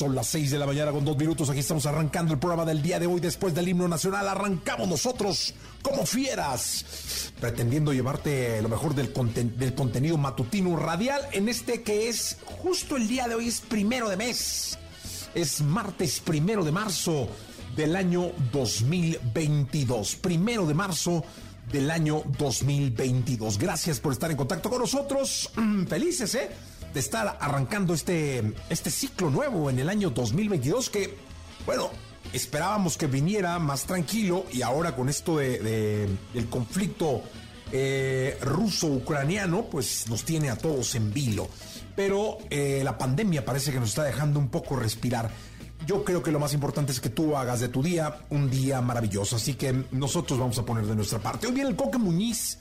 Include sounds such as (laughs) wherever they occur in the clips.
Son las 6 de la mañana con dos minutos. Aquí estamos arrancando el programa del día de hoy. Después del himno nacional, arrancamos nosotros como fieras, pretendiendo llevarte lo mejor del, del contenido matutino radial en este que es justo el día de hoy, es primero de mes. Es martes primero de marzo del año 2022. Primero de marzo del año 2022. Gracias por estar en contacto con nosotros. Felices, ¿eh? De estar arrancando este, este ciclo nuevo en el año 2022 que, bueno, esperábamos que viniera más tranquilo y ahora con esto de, del conflicto eh, ruso-ucraniano, pues nos tiene a todos en vilo. Pero eh, la pandemia parece que nos está dejando un poco respirar. Yo creo que lo más importante es que tú hagas de tu día un día maravilloso. Así que nosotros vamos a poner de nuestra parte. Hoy viene el Coque Muñiz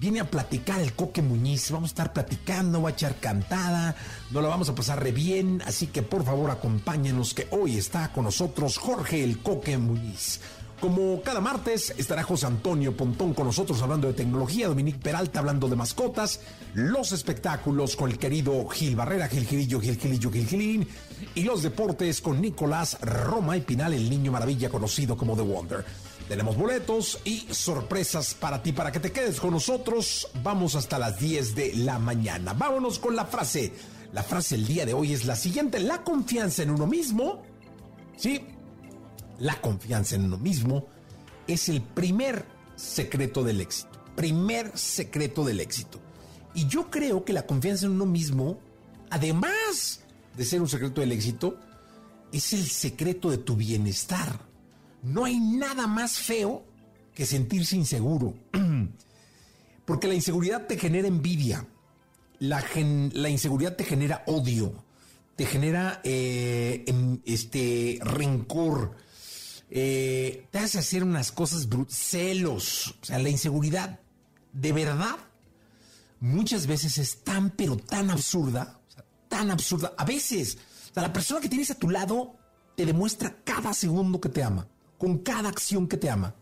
viene a platicar el Coque Muñiz. Vamos a estar platicando, va a echar cantada, nos la vamos a pasar re bien. Así que por favor acompáñenos que hoy está con nosotros Jorge el Coque Muñiz. Como cada martes estará José Antonio Pontón con nosotros hablando de tecnología, Dominique Peralta hablando de mascotas, los espectáculos con el querido Gil Barrera, Gil Gilillo, Gil Gilillo, Gil Gilín, y los deportes con Nicolás Roma y Pinal, el niño maravilla conocido como The Wonder. Tenemos boletos y sorpresas para ti, para que te quedes con nosotros. Vamos hasta las 10 de la mañana. Vámonos con la frase. La frase el día de hoy es la siguiente. La confianza en uno mismo, ¿sí? La confianza en uno mismo es el primer secreto del éxito. Primer secreto del éxito. Y yo creo que la confianza en uno mismo, además de ser un secreto del éxito, es el secreto de tu bienestar. No hay nada más feo que sentirse inseguro. (clears throat) Porque la inseguridad te genera envidia. La, inseguridad te genera odio. Te genera eh, em, este rencor. Eh, te hace hacer unas cosas celos. O sea, la inseguridad, de verdad, muchas veces es tan, pero tan absurda. tan absurda. A veces, la persona que tienes a tu lado te demuestra cada segundo que te ama con cada acción que te ama.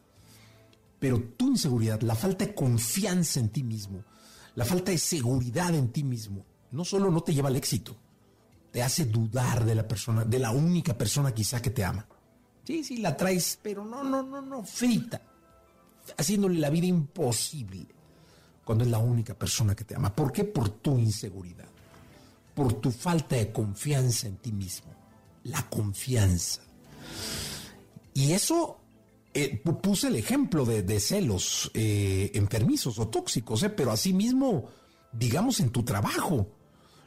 Pero tu inseguridad, la falta de confianza en ti mismo, la falta de seguridad en ti mismo, no solo no te lleva al éxito, te hace dudar de la persona, de la única persona quizá que te ama. Sí, sí, la traes, pero no, no, no, no, frita, haciéndole la vida imposible cuando es la única persona que te ama. ¿Por qué? Por tu inseguridad, por tu falta de confianza en ti mismo. La confianza. Y eso eh, puse el ejemplo de, celos eh, enfermizos o tóxicos, eh, pero asimismo, digamos, en tu trabajo.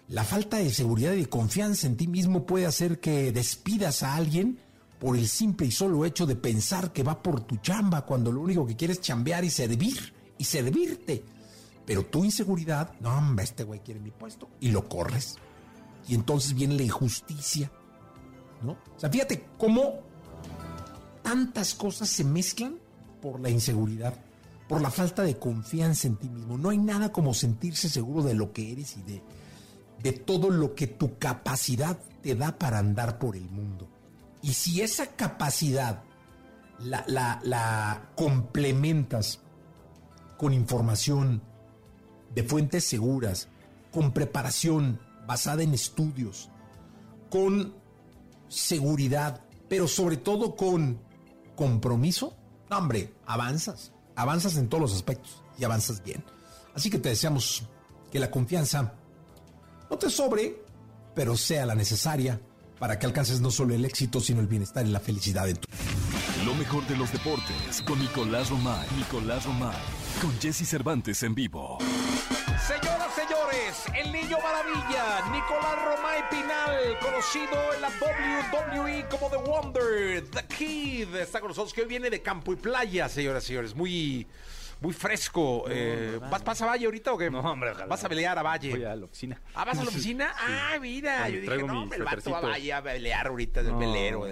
La falta de seguridad y de confianza en ti mismo puede hacer que despidas a alguien por el simple y solo hecho de pensar que va por tu chamba cuando lo único que quieres es chambear y servir y servirte. Pero tu inseguridad, no, este güey quiere mi puesto y lo corres. Y entonces viene la injusticia, ¿no? O sea, fíjate cómo tantas cosas se mezclan por la inseguridad, por la falta de confianza en ti mismo. No hay nada como sentirse seguro de lo que eres y de, de todo lo que tu capacidad te da para andar por el mundo. Y si esa capacidad la, la complementas con información de fuentes seguras, con preparación basada en estudios, con seguridad, pero sobre todo con compromiso, hombre, avanzas, avanzas en todos los aspectos y avanzas bien. Así que te deseamos que la confianza no te sobre, pero sea la necesaria para que alcances no solo el éxito, sino el bienestar y la felicidad en tu Lo mejor de los deportes con Nicolás Romay. Nicolás Romay. Con Jesse Cervantes en vivo. Señoras, señores, el niño maravilla, Nicolás Romay Pinal, conocido en la WWE como The Wonder, The Kid, está con nosotros, que hoy viene de campo y playa, señoras y señores, muy... Muy fresco. eh, ¿vas, ¿Vas a Valle ahorita o qué? No, hombre, ojalá. ¿Vas a pelear a Valle? Voy a la oficina. Ah, ¿vas a la (laughs) oficina? Ah, mira. Yo dije, no, hombre, el vato va a. Valle a pelear ahorita del velero.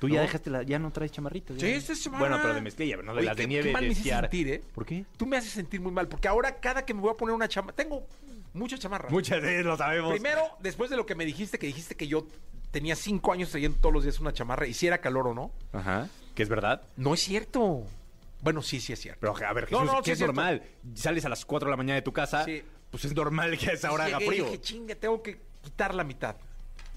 Tú ya ¿No? dejaste la, ya no traes chamarrita. ya. Sí, esta es chamarra. Bueno, pero de mezclilla, no de Oye, las de qué- nieve qué mal de me hiciste esquiar. sentir, ¿eh? ¿Por qué? Tú me haces sentir muy mal, porque ahora cada que me voy a poner una chamarra, tengo muchas chamarras. Muchas veces lo sabemos. Primero, después de lo que me dijiste, que dijiste que yo tenía cinco años trayendo todos los días una chamarra, y si era calor o no, Ajá. Que es verdad. no es cierto. Bueno, sí, sí es cierto. Pero a ver, No, Jesús, no, que sí es es cierto. normal. Sales a las 4 de la mañana de tu casa, Sí. pues es normal que a esa hora haga Llegué y frío. dije, chinga, tengo que quitar la mitad.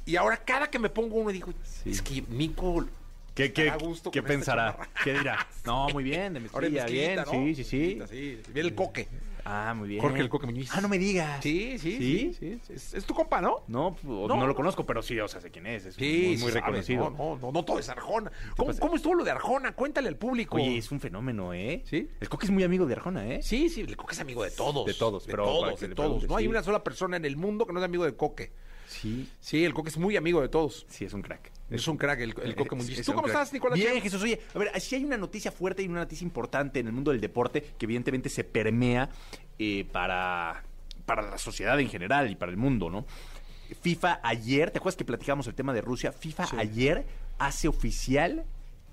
Y ahora cada que me pongo uno digo, es que Nico ¿Qué, qué, gusto qué esta pensará? ¿Qué dirá? (laughs) No, muy bien, de mezclilla, bien. ¿no? Sí, sí, sí. Sí. Viene el coque. Ah, muy bien. Jorge el Coque Muñiz. Ah, no me digas. Sí, sí, sí. sí, sí. Es, es tu compa, ¿no? No, pues, No. no, lo conozco, pero sí, o sea, sé quién es. Es Sí, muy, muy sí reconocido. No, no, no, no todo es Arjona. ¿Cómo, pasa? cómo estuvo lo de Arjona? Cuéntale al público. Oye, es un fenómeno, ¿eh? ¿Sí? El Coque es muy amigo de Arjona, ¿eh? Sí, sí, el Coque es amigo de todos. De todos, de pero todos, de todos. No hay sí. una sola persona en el mundo que no es amigo de Coque. Sí. Sí, el Coque es muy amigo de todos. Sí, es un crack. Es un crack el, el Coque Muñiz. ¿Tú cómo crack. estás, Nicolás? Bien? Jesús. Oye, a ver, si hay una noticia fuerte y una noticia importante en el mundo del deporte que evidentemente se permea eh, para, para la sociedad en general y para el mundo, ¿no? FIFA ayer, ¿te acuerdas que platicamos el tema de Rusia? FIFA ayer hace oficial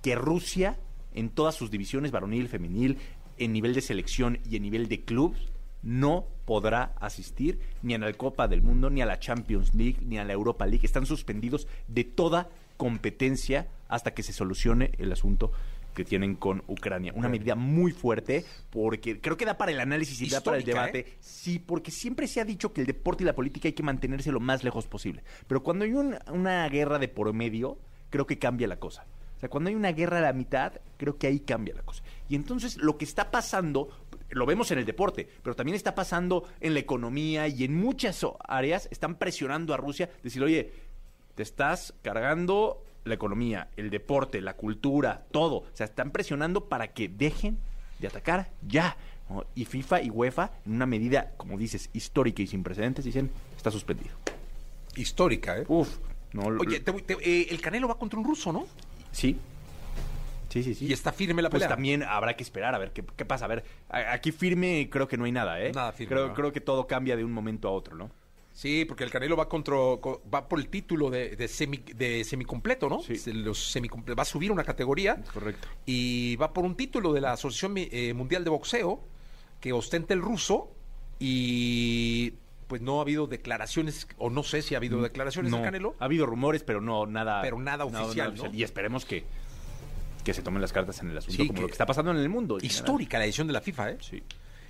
que Rusia, en todas sus divisiones, varonil, femenil, en nivel de selección y en nivel de clubs, no podrá asistir ni a la Copa del Mundo, ni a la Champions League, ni a la Europa League. Están suspendidos de toda competencia hasta que se solucione el asunto que tienen con Ucrania. Una medida muy fuerte porque creo que da para el análisis y da para el debate. ¿eh? Sí, porque siempre se ha dicho que el deporte y la política hay que mantenerse lo más lejos posible. Pero cuando hay un- una guerra de por medio, creo que cambia la cosa. O sea, cuando hay una guerra a la mitad, creo que ahí cambia la cosa. Y entonces lo que está pasando, lo vemos en el deporte, pero también está pasando en la economía y en muchas áreas, están presionando a Rusia, decir, oye, te estás cargando la economía, el deporte, la cultura, todo. O sea, están presionando para que dejen de atacar ya. ¿no? Y FIFA y UEFA, en una medida, como dices, histórica y sin precedentes, dicen, está suspendido. Histórica, ¿eh? Uf, no, Oye, te- te- eh, el Canelo va contra un ruso, ¿no? sí. Sí, sí, sí. Y está firme la Pues pelea. también habrá que esperar a ver qué, qué pasa. A ver, aquí firme creo que no hay nada, ¿eh? Nada firme, Creo, ¿no? creo que todo cambia de un momento a otro, ¿no? Sí, porque el Canelo va contra, co- va por el título de, de, semi, de semicompleto, ¿no? Sí. Los va a subir una categoría Correcto. y va por un título de la Asociación eh, Mundial de Boxeo que ostenta el ruso y pues no ha habido declaraciones, o no sé si ha habido declaraciones Mm, No, de Canelo. Ha habido rumores, pero no nada. Pero nada oficial, ¿no? Y esperemos que, que se tomen las cartas en el asunto, Sí, como que- lo que está pasando en el mundo. en general. Histórica la edición de la FIFA, ¿eh? Sí.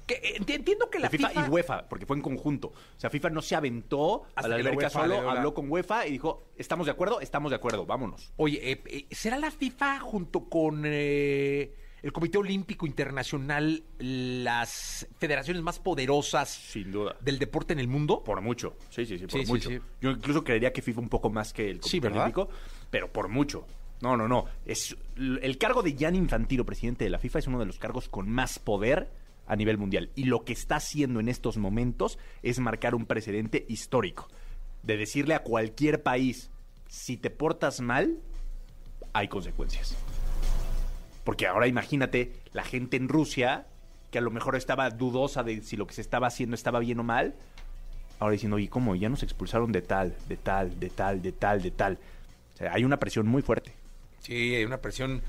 Que, eh, enti- entiendo que la FIFA, FIFA, y UEFA, porque fue en conjunto. O sea, FIFA no se aventó Hasta a la alberca solo, habló con UEFA y dijo, ¿estamos de acuerdo? Estamos de acuerdo, vámonos. Oye, eh, eh, ¿será la FIFA junto con eh, el Comité Olímpico Internacional las federaciones más poderosas Sin duda. del deporte en el mundo? Por mucho. Sí, sí, sí, por Sí, sí, mucho. sí. Yo incluso creería que FIFA un poco más que el Comité. Olímpico, pero por mucho. No, no, no. Es, el cargo de Gianni Infantino, presidente de la FIFA, es uno de los cargos con más poder a nivel mundial. Y lo que está haciendo en estos momentos es marcar un precedente histórico. De decirle a cualquier país, si te portas mal, hay consecuencias. Porque ahora imagínate la gente en Rusia, que a lo mejor estaba dudosa de si lo que se estaba haciendo estaba bien o mal, ahora diciendo, oye, ¿cómo? Ya nos expulsaron de tal, de tal, de tal, de tal, de tal. O sea, hay una presión muy fuerte. Sí, hay una presión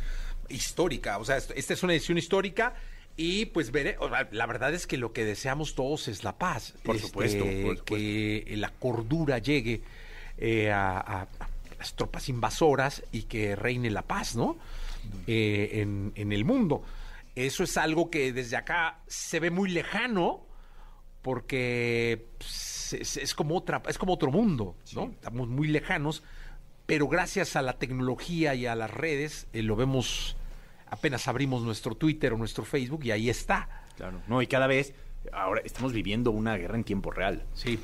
histórica. O sea, esta es una edición histórica y pues veré, la verdad es que lo que deseamos todos es la paz. Por supuesto, por supuesto. Que la cordura llegue eh, a, a- a las tropas invasoras y que reine la paz, ¿no? Eh, en, en el mundo. Eso es algo que desde acá se ve muy lejano porque pues, es, es como otra, es como otro mundo, ¿no? Estamos muy lejanos, pero gracias a la tecnología y a las redes eh, lo vemos. Apenas abrimos nuestro Twitter o nuestro Facebook y ahí está. Claro. No, y cada vez, ahora estamos viviendo una guerra en tiempo real. Sí.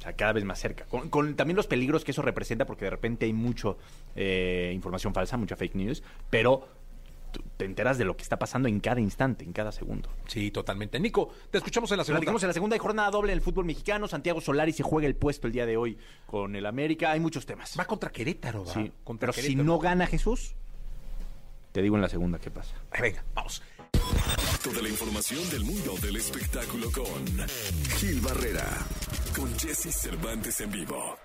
O sea, cada vez más cerca. Con, con también los peligros que eso representa, porque de repente hay mucho eh, información falsa, mucha fake news, pero te enteras de lo que está pasando en cada instante, en cada segundo. Sí, totalmente. Nico, te escuchamos en la segunda. Platicamos en la segunda jornada doble en el fútbol mexicano. Santiago Solari se juega el puesto el día de hoy con el América. Hay muchos temas. Va contra Querétaro, ¿va? Sí, Contra pero si no gana Jesús, te digo en la segunda qué pasa. Venga, vamos. Toda la información del mundo del espectáculo con Gil Barrera, con Jesse Cervantes en vivo.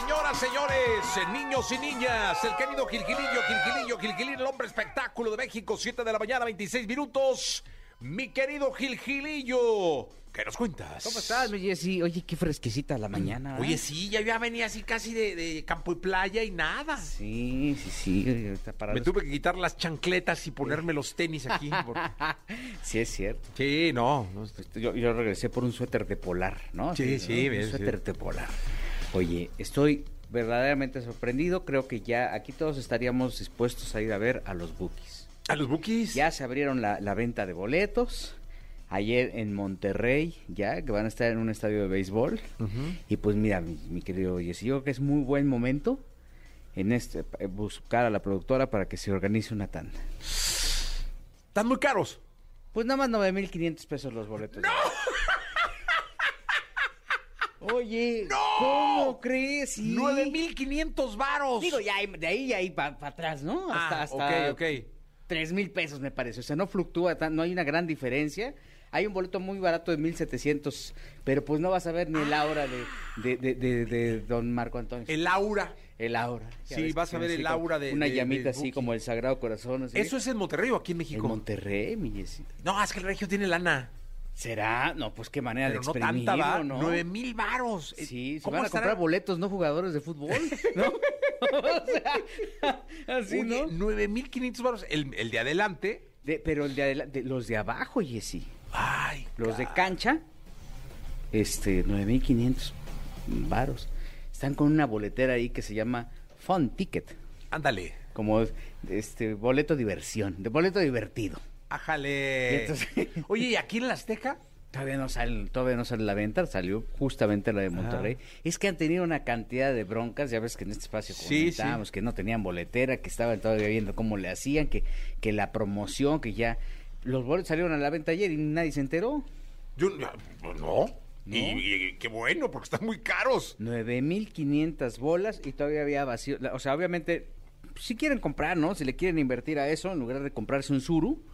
Señoras, señores, eh, niños y niñas, el querido Gilgilillo, Gilgilillo, Gilgilín, el hombre espectáculo de México, 7 de la mañana, 26 minutos. Mi querido Gilgilillo, ¿qué nos cuentas? ¿Cómo estás, mi Jessy? Oye, qué fresquecita la mañana. Oye, sí, ya, ya venía así casi de, de campo y playa y nada. Sí, sí, sí. Me tuve que quitar las chancletas y ponerme los tenis aquí. (laughs) porque- Sí, es cierto. Sí, no. no, Yo, yo regresé por un suéter de polar, ¿no? Sí, sí, bien, Un sí. suéter de polar. Oye, estoy verdaderamente sorprendido. Creo que ya aquí todos estaríamos dispuestos a ir a ver a los Bookies. A los bookies. Ya se abrieron la, la venta de boletos. Ayer en Monterrey, ya, que van a estar en un estadio de béisbol. Y pues mira, mi, mi querido Jessy, yo creo que es muy buen momento en este eh, buscar a la productora para que se organice una tanda. Están muy caros. Pues nada más 9.500 pesos los boletos. ¡No! Oye, ¿cómo crees? Sí. 9,500 varos. Digo, ya hay- de ahí ya hay para atrás, ¿no? Hasta, Ah, hasta ok, ok. 3 mil pesos me parece. O sea, no fluctúa, tan- no hay una gran diferencia. Hay un boleto muy barato de 1.700, pero pues no vas a ver ni el aura de, de, de, de- de don Marco Antonio. El aura. El aura. Ya Sí, ves vas a ver así el como aura de- Una de- llamita así Buki. como el Sagrado Corazón. así. ¿Eso es en Monterrey o aquí en En México? Monterrey, mi Jessy. No, es que el regio tiene lana. ¿Será? No, pues qué manera Pero de no exprimirlo, tanta, ¿va? ¿no? 9 mil varos. Sí, se ¿Cómo van a estará? comprar boletos, no jugadores de fútbol, ¿no? (laughs) (laughs) o sea, así, Oye, ¿no? 9 mil 500 varos. El, el de adelante. De- pero el de adela- de- los de abajo, Jessy. Ay, Los de cancha, este, 9500 varos. Están con una boletera ahí que se llama Fun Ticket, ándale. como este boleto diversión, de boleto divertido. Ájale. Oye, ¿y aquí en la Azteca? Todavía no sale, todavía no sale la venta, salió justamente la de Monterrey. Es que han tenido una cantidad de broncas, ya ves que en este espacio comentábamos sí. que no tenían boletera, que estaban todavía viendo cómo le hacían, que, que la promoción, que ya los boletos salieron a la venta ayer y nadie se enteró. Yo, no. ¿No? Y, y qué bueno, porque están muy caros. 9.500 bolas y todavía había vacío. O sea, obviamente, si quieren comprar, ¿no? Si le quieren invertir a eso, en lugar de comprarse un Suru,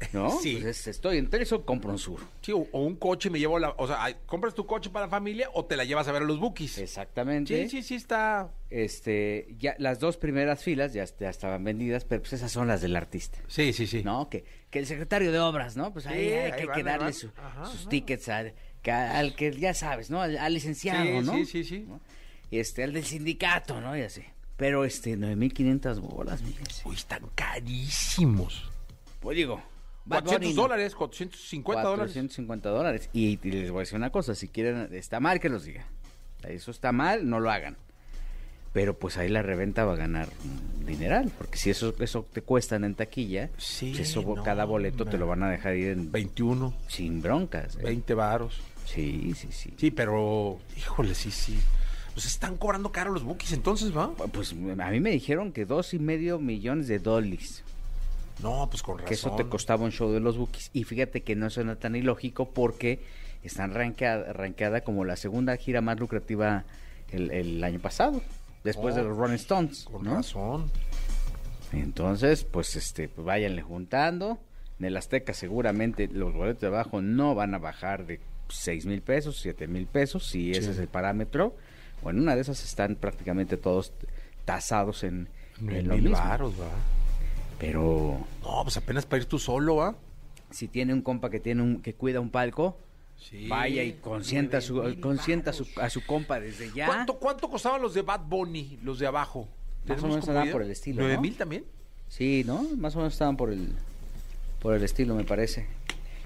(laughs) ¿no? Sí. Pues es- estoy entre eso, compro un Suru. Sí, o, o un coche me llevo la... O sea, ¿compras tu coche para la familia o te la llevas a ver a los bookies? Exactamente. Sí, sí, sí está... Este, ya las dos primeras filas ya, ya estaban vendidas, pero pues esas son las del artista. Sí, sí, sí. ¿No? Que, que el secretario de obras, ¿no? Pues ahí Sí, hay, ahí que- van, que ahí darle van. su- Ajá, sus ajá. tickets al que, al que ya sabes, ¿no? Al, al licenciado, Sí, ¿no? sí, sí, sí. ¿No? Y este, al del sindicato, ¿no? Y así. Pero este, 9.500 bolas, Jessy. Uy, están carísimos. Pues digo, Bad 400 Bunny, dólares, 450 dólares. 450 dólares. Y, y les voy a decir una cosa, si quieren, está mal que los diga. Eso está mal, no lo hagan. Pero pues ahí la reventa va a ganar un dineral, porque si eso eso te cuestan en taquilla, Sí, pues eso no, cada boleto te lo van a dejar ir en 21, sin broncas. ¿eh? 20 varos. Sí, sí, sí. Sí, pero... Híjole, sí, sí. Pues están cobrando caro los bookies entonces, ¿va? Pues a mí me dijeron que dos y medio millones de dólares, No, pues con razón. que eso te costaba un show de los Bookies. Y fíjate que no suena tan ilógico porque están rankeada, rankeada como la segunda gira más lucrativa el, el año pasado, después Oh, de los Rolling Stones. Con ¿no? razón. Entonces, pues este, pues váyanle juntando. En el Azteca seguramente los boletos de abajo no van a bajar de seis mil pesos, siete mil pesos, si ese es el parámetro. O en una de esas están prácticamente todos tasados en, en Nueve lo mil mismo. varos, ¿va? Pero No, pues apenas para ir tú solo, ¿va? si tiene un compa que tiene un que cuida un palco, Sí. vaya y consienta a su consienta a su, varos. a su compa desde ya. ¿Cuánto, ¿Cuánto costaban los de Bad Bunny, los de abajo? Más o ¿Tenemos menos idea? por el estilo, ¿Nueve ¿no? mil también? Sí, ¿no? Más o menos estaban por el por el estilo, me parece.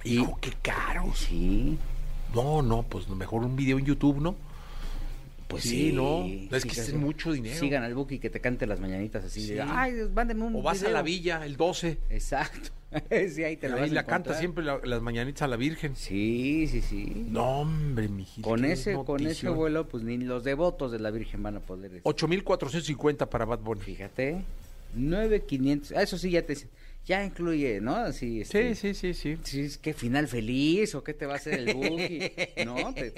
Y Hijo, qué caros. sí, No, no, pues mejor un video en YouTube, ¿no? Pues Sí, sí, ¿no? Es que es mucho dinero. Sigan al Buki que te cante las mañanitas así Sí. de, ay, mándenme un O vas a video". la villa el 12. Exacto. (laughs) sí, ahí te la vas a canta siempre la- las mañanitas a la Virgen. Sí, sí, sí. No, hombre, mijito. con ese con ese vuelo pues ni los devotos de la Virgen van a poder. este, 8,450 para Bad Bunny. Fíjate. 9,500. Ah, eso sí, ya te ya incluye, ¿no? Así, este, Sí, sí, sí, sí. Sí, es que final feliz o qué te va a hacer el buggy, (laughs) ¿no? Te,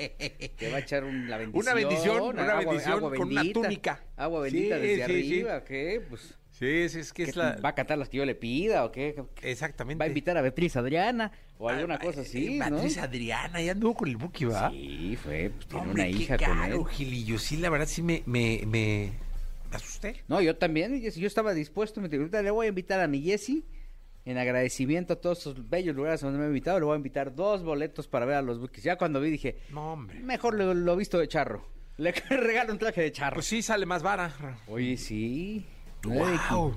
te va a echar un- la bendición. Una bendición, una agua- bendición agua con una bendita, túnica. Agua bendita Sí, desde sí, sí. arriba, ¿qué? Pues, Sí, sí, es que ¿qué es la... ¿va a cantar las que yo le pida o qué? Exactamente. ¿Va a invitar a Beatriz Adriana o alguna cosa así, Eh, no? Beatriz Adriana, ya anduvo con el Buki, ¿va? Sí, fue, pues tiene Hombre, una qué hija caro, con él. Gilillo. Sí, la verdad sí me, me, me, asusté. No, yo también, yo estaba dispuesto, me dijo, le voy a invitar a mi Jessy en agradecimiento a todos esos bellos lugares donde me ha invitado, le voy a invitar dos boletos para ver a los Bookies. Ya cuando vi dije, No, hombre. mejor lo, lo visto de charro. Le (laughs) regalo un traje de charro. Pues sí, sale más vara. Oye, sí. Wow.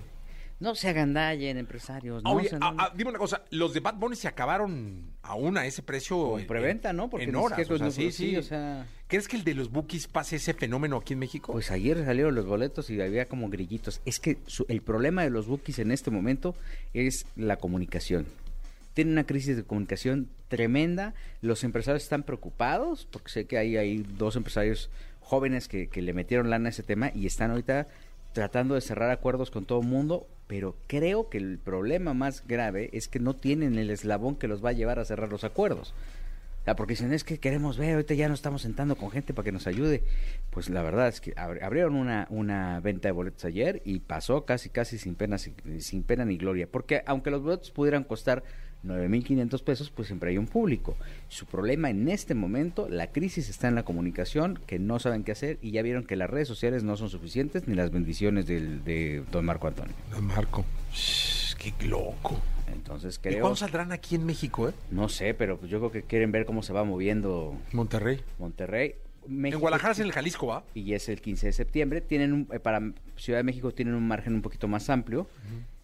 No se agandallen, empresarios. No Oye, se ah, agandallen. ah, dime una cosa, los de Bad Bunny se acabaron aún a ese precio. Con en- preventa, ¿no? Porque en horas, siquiera o sea, sí, sí, sí. o sea- ¿Crees que el de los Bookies pase ese fenómeno aquí en México? Pues ayer salieron los boletos y había como grillitos. Es que su- el problema de los bookies en este momento es la comunicación. Tienen una crisis de comunicación tremenda. Los empresarios están preocupados porque sé que hay, hay dos empresarios jóvenes que, que le metieron lana a ese tema y están ahorita tratando de cerrar acuerdos con todo el mundo. Pero creo que el problema más grave es que no tienen el eslabón que los va a llevar a cerrar los acuerdos. Sea, porque dicen, es que queremos ver, ahorita ya nos estamos sentando con gente para que nos ayude. Pues la verdad es que abri- abrieron una, una venta de boletos ayer y pasó casi, casi sin pena, sin, sin pena ni gloria. Porque aunque los boletos pudieran costar 9.500 pesos, pues siempre hay un público. Su problema en este momento, la crisis está en la comunicación, que no saben qué hacer y ya vieron que las redes sociales no son suficientes ni las bendiciones del, de don Marco Antonio. Don Marco. Shh, qué loco. Entonces ¿Y creo, cuándo saldrán aquí en México, eh? no sé, pero pues yo creo que quieren ver cómo se va moviendo Monterrey. Monterrey. México- En Guadalajara es en el Jalisco, ¿va? y es el 15 de septiembre. Tienen un- eh, para Ciudad de México tienen un margen un poquito más amplio.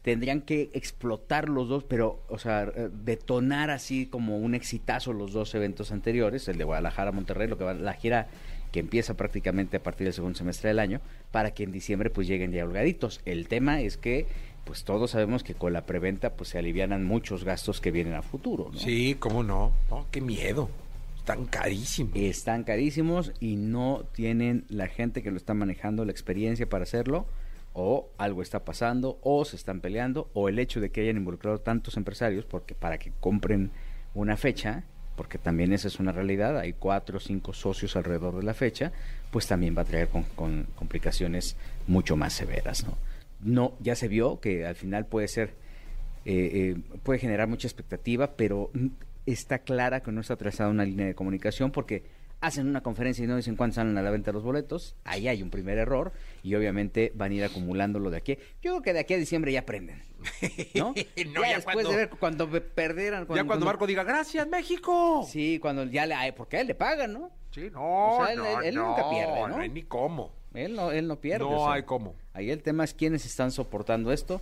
Tendrían que explotar los dos, pero, o sea, eh, detonar así como un exitazo los dos eventos anteriores, el de Guadalajara, Monterrey, lo que va, la gira que empieza prácticamente a partir del segundo semestre del año, para que en diciembre pues lleguen ya holgaditos. El tema es que, pues todos sabemos que con la preventa pues se alivianan muchos gastos que vienen a futuro, ¿no? Sí, cómo no. No, qué miedo. Están carísimos. están carísimos y no tienen la gente que lo está manejando la experiencia para hacerlo o algo está pasando o se están peleando o el hecho de que hayan involucrado tantos empresarios porque para que compren una fecha porque también esa es una realidad hay cuatro o cinco socios alrededor de la fecha pues también va a traer con, con complicaciones mucho más severas no no ya se vio que al final puede ser eh, eh, puede generar mucha expectativa, pero está clara que no está trazada una línea de comunicación porque hacen una conferencia y no dicen cuándo salen a la venta los boletos, ahí hay un primer error y obviamente van a ir acumulándolo de aquí. Yo creo que de aquí a diciembre ya aprenden, ¿no? (laughs) No, ya después cuando- de ver cuando pe- perdieran... ya cuando Marco diga, gracias, México. Sí, cuando ya le... Porque a él le pagan, ¿no? Sí, no, O sea, él- no, él no, nunca pierde, ¿no? No hay ni cómo. Él no, él no pierde. No o sea, hay cómo. Ahí el tema es quiénes están soportando esto.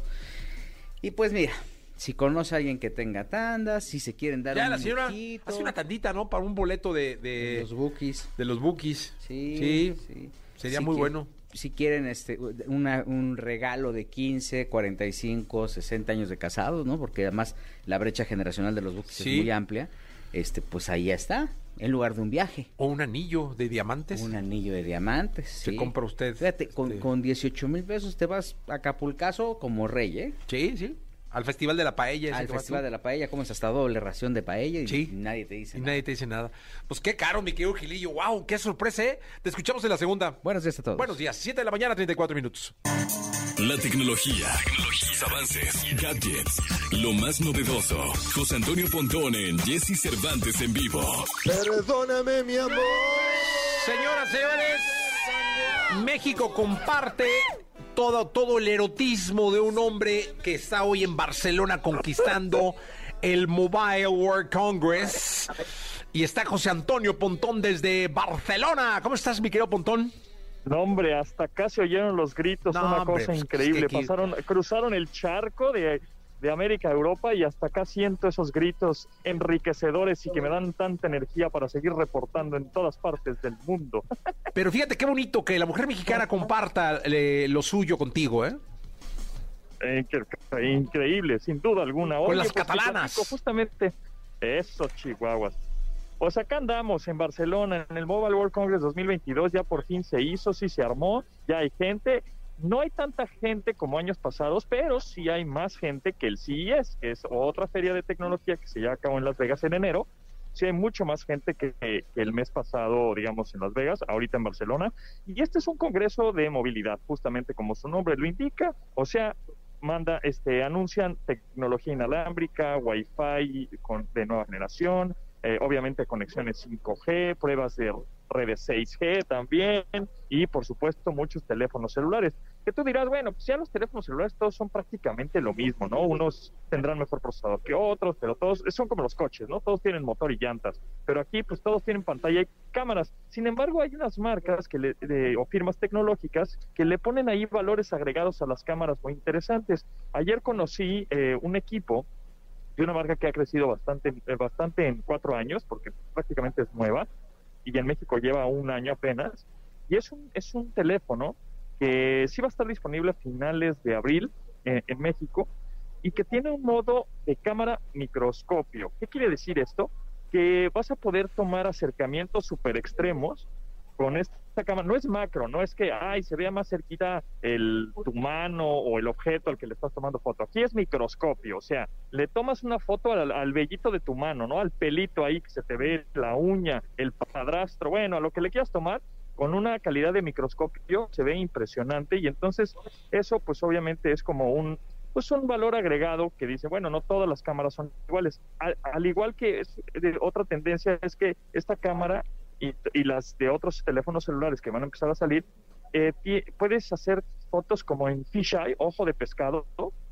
Y pues mira, si conoce a alguien que tenga tandas, si se quieren dar Ya un la señora hace una tandita, ¿no? Para un boleto de, de, los bookies. de los bookies. Sí, Sí, sí. sería Si muy bueno. Si quieren este una- un regalo de 15, 45, 60 años de casados, ¿no? Porque además la brecha generacional de los bookies Sí. es muy amplia. Este, pues ahí ya está, en lugar de un viaje. O un anillo de diamantes. Un anillo de diamantes. Se sí. compra usted. Fíjate, con, este, con 18 mil pesos te vas a Acapulcazo como rey, ¿eh? Sí, sí. Al Festival de la Paella. Al Festival tú. de la Paella, comes hasta doble ración de paella y Sí. nadie te dice Y nada. nadie te dice nada. Pues qué caro, mi querido Gilillo. ¡Wow! ¡Qué sorpresa, eh! Te escuchamos en la segunda. Buenos días a todos. Buenos días. 7 de la mañana, 34 minutos. La tecnología, sus avances, gadgets, lo más novedoso. José Antonio Pontón en Jesse Cervantes en vivo. Perdóname, mi amor. Señoras, señores, México comparte todo, todo el erotismo de un hombre que está hoy en Barcelona conquistando el Mobile World Congress. Y está José Antonio Pontón desde Barcelona. ¿Cómo estás, mi querido Pontón? No, hombre, hasta casi oyeron los gritos, No, una hombre, cosa pues, increíble. Pasaron, cruzaron el charco de, de América a Europa y hasta acá siento esos gritos enriquecedores y que me dan tanta energía para seguir reportando en todas partes del mundo. (laughs) Pero fíjate qué bonito que la mujer mexicana comparta eh, lo suyo contigo, ¿eh? Eh, increíble, sin duda alguna. Con Oye, las pues, catalanas. Justamente eso, Chihuahuas. Pues acá andamos en Barcelona, en el Mobile World Congress 2022, ya por fin se hizo, sí se armó, ya hay gente. No hay tanta gente como años pasados, pero sí hay más gente que el CES, que es otra feria de tecnología que se lleva a cabo en Las Vegas en enero. Sí hay mucho más gente que, el mes pasado, digamos, en Las Vegas, ahorita en Barcelona. Y este es un congreso de movilidad, justamente como su nombre lo indica. O sea, manda, este, anuncian tecnología inalámbrica, Wi-Fi con, de nueva generación, eh, obviamente conexiones 5G, pruebas de redes 6G también y por supuesto muchos teléfonos celulares. Que tú dirás, bueno, pues ya los teléfonos celulares todos son prácticamente lo mismo, ¿no? Unos tendrán mejor procesador que otros, pero todos son como los coches, ¿no? Todos tienen motor y llantas, pero aquí pues todos tienen pantalla y cámaras. Sin embargo, hay unas marcas que le, de, o firmas tecnológicas que le ponen ahí valores agregados a las cámaras muy interesantes. Ayer conocí eh, un equipo de una marca que ha crecido bastante, eh, bastante en cuatro años, porque prácticamente es nueva, y en México lleva un año apenas, y es un, es un teléfono que sí va a estar disponible a finales de abril eh, en México, y que tiene un modo de cámara microscopio. ¿Qué quiere decir esto? Que vas a poder tomar acercamientos super extremos con esta cámara, no es macro, no es que, ay, se vea más cerquita el, tu mano o el objeto al que le estás tomando foto. Aquí es microscopio, o sea, le tomas una foto al, al vellito de tu mano, ¿no? Al pelito ahí que se te ve la uña, el padrastro, bueno, a lo que le quieras tomar, con una calidad de microscopio se ve impresionante y entonces eso pues obviamente es como un pues un valor agregado que dice, bueno, no todas las cámaras son iguales. Al, al igual que es, de, otra tendencia es que esta cámara y, las de otros teléfonos celulares que van a empezar a salir, eh, puedes hacer fotos como en fisheye, ojo de pescado,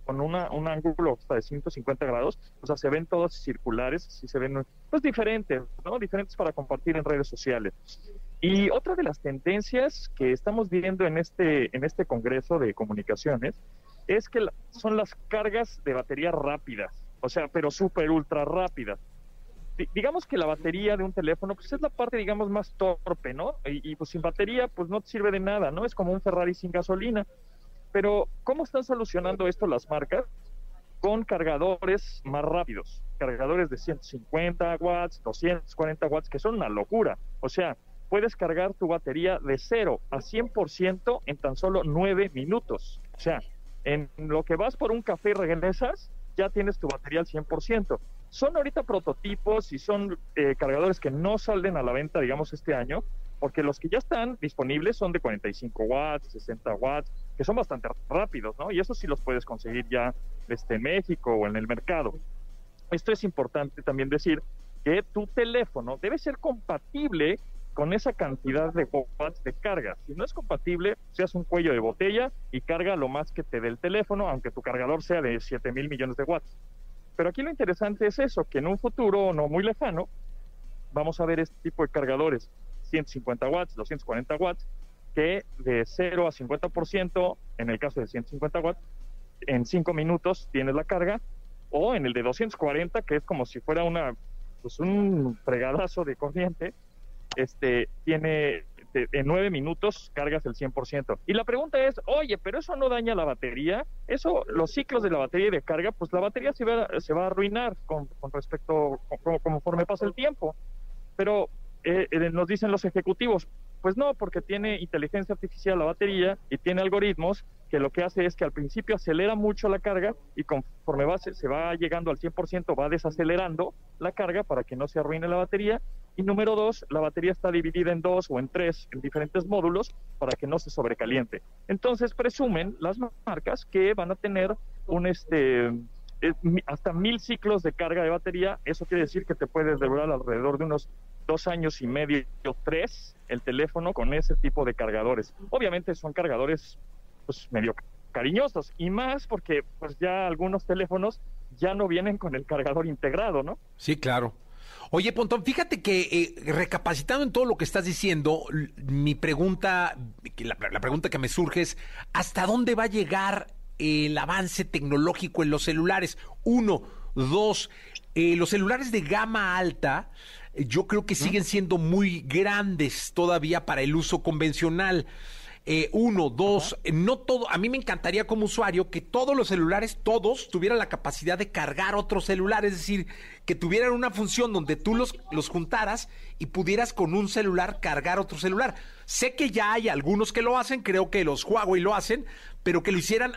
con una, un ángulo hasta de 150 grados, o sea, se ven todos circulares, sí se ven, pues diferentes, ¿no? Diferentes para compartir en redes sociales. Y otra de las tendencias que estamos viendo en este, en este Congreso de Comunicaciones es que son las cargas de batería rápidas, o sea, pero súper ultra rápidas digamos que la batería de un teléfono pues es la parte digamos más torpe, ¿no? Y, y, pues sin batería pues no te sirve de nada, ¿no? Es como un Ferrari sin gasolina. Pero ¿cómo están solucionando esto las marcas? Con cargadores más rápidos, cargadores de 150 watts, 240 watts, que son una locura. O sea, puedes cargar tu batería de 0 a 100% en tan solo 9 minutos. O sea, en lo que vas por un café y regresas, ya tienes tu batería al 100%. Son ahorita prototipos y son eh, cargadores que no salen a la venta, digamos, este año, porque los que ya están disponibles son de 45 watts, 60 watts, que son bastante rápidos, ¿no? Y eso sí los puedes conseguir ya en México o en el mercado. Esto es importante también decir que tu teléfono debe ser compatible con esa cantidad de watts de carga. Si no es compatible, seas un cuello de botella y carga lo más que te dé el teléfono, aunque tu cargador sea de 7 mil millones de watts. Pero aquí lo interesante es eso, que en un futuro no muy lejano vamos a ver este tipo de cargadores, 150 watts, 240 watts, que de 0 a 50%, en el caso de 150 watts, en 5 minutos tienes la carga, o en el de 240, que es como si fuera una pues un fregadazo de corriente, este tiene de, en nueve minutos cargas el 100%. Y la pregunta es, oye, pero eso no daña la batería, eso, los ciclos de la batería y de carga, pues la batería se va, se va a arruinar con, con respecto, con, conforme pasa el tiempo. Pero eh, eh, nos dicen los ejecutivos, pues no, porque tiene inteligencia artificial la batería y tiene algoritmos que lo que hace es que al principio acelera mucho la carga y conforme va, se, va llegando al 100% va desacelerando la carga para que no se arruine la batería. Y número dos, la batería está dividida en dos o en tres, en diferentes módulos, para que no se sobrecaliente. Entonces presumen las marcas que van a tener un este eh, hasta mil ciclos de carga de batería. Eso quiere decir que te puedes durar alrededor de unos dos años y medio, tres, el teléfono con ese tipo de cargadores. Obviamente son cargadores pues medio cariñosos y más porque pues ya algunos teléfonos ya no vienen con el cargador integrado, ¿no? Sí, claro. Oye, Pontón, fíjate que eh, recapacitando en todo lo que estás diciendo, mi pregunta, la, pregunta que me surge es, ¿hasta dónde va a llegar el avance tecnológico en los celulares? Uno, dos, eh, los celulares de gama alta, yo creo que siguen siendo muy grandes todavía para el uso convencional. Eh, uno, dos, eh, no todo. A mí me encantaría como usuario que todos los celulares, todos, tuvieran la capacidad de cargar otro celular. Es decir, que tuvieran una función donde tú los, los juntaras y pudieras con un celular cargar otro celular. Sé que ya hay algunos que lo hacen, creo que los Huawei lo hacen, pero que lo hicieran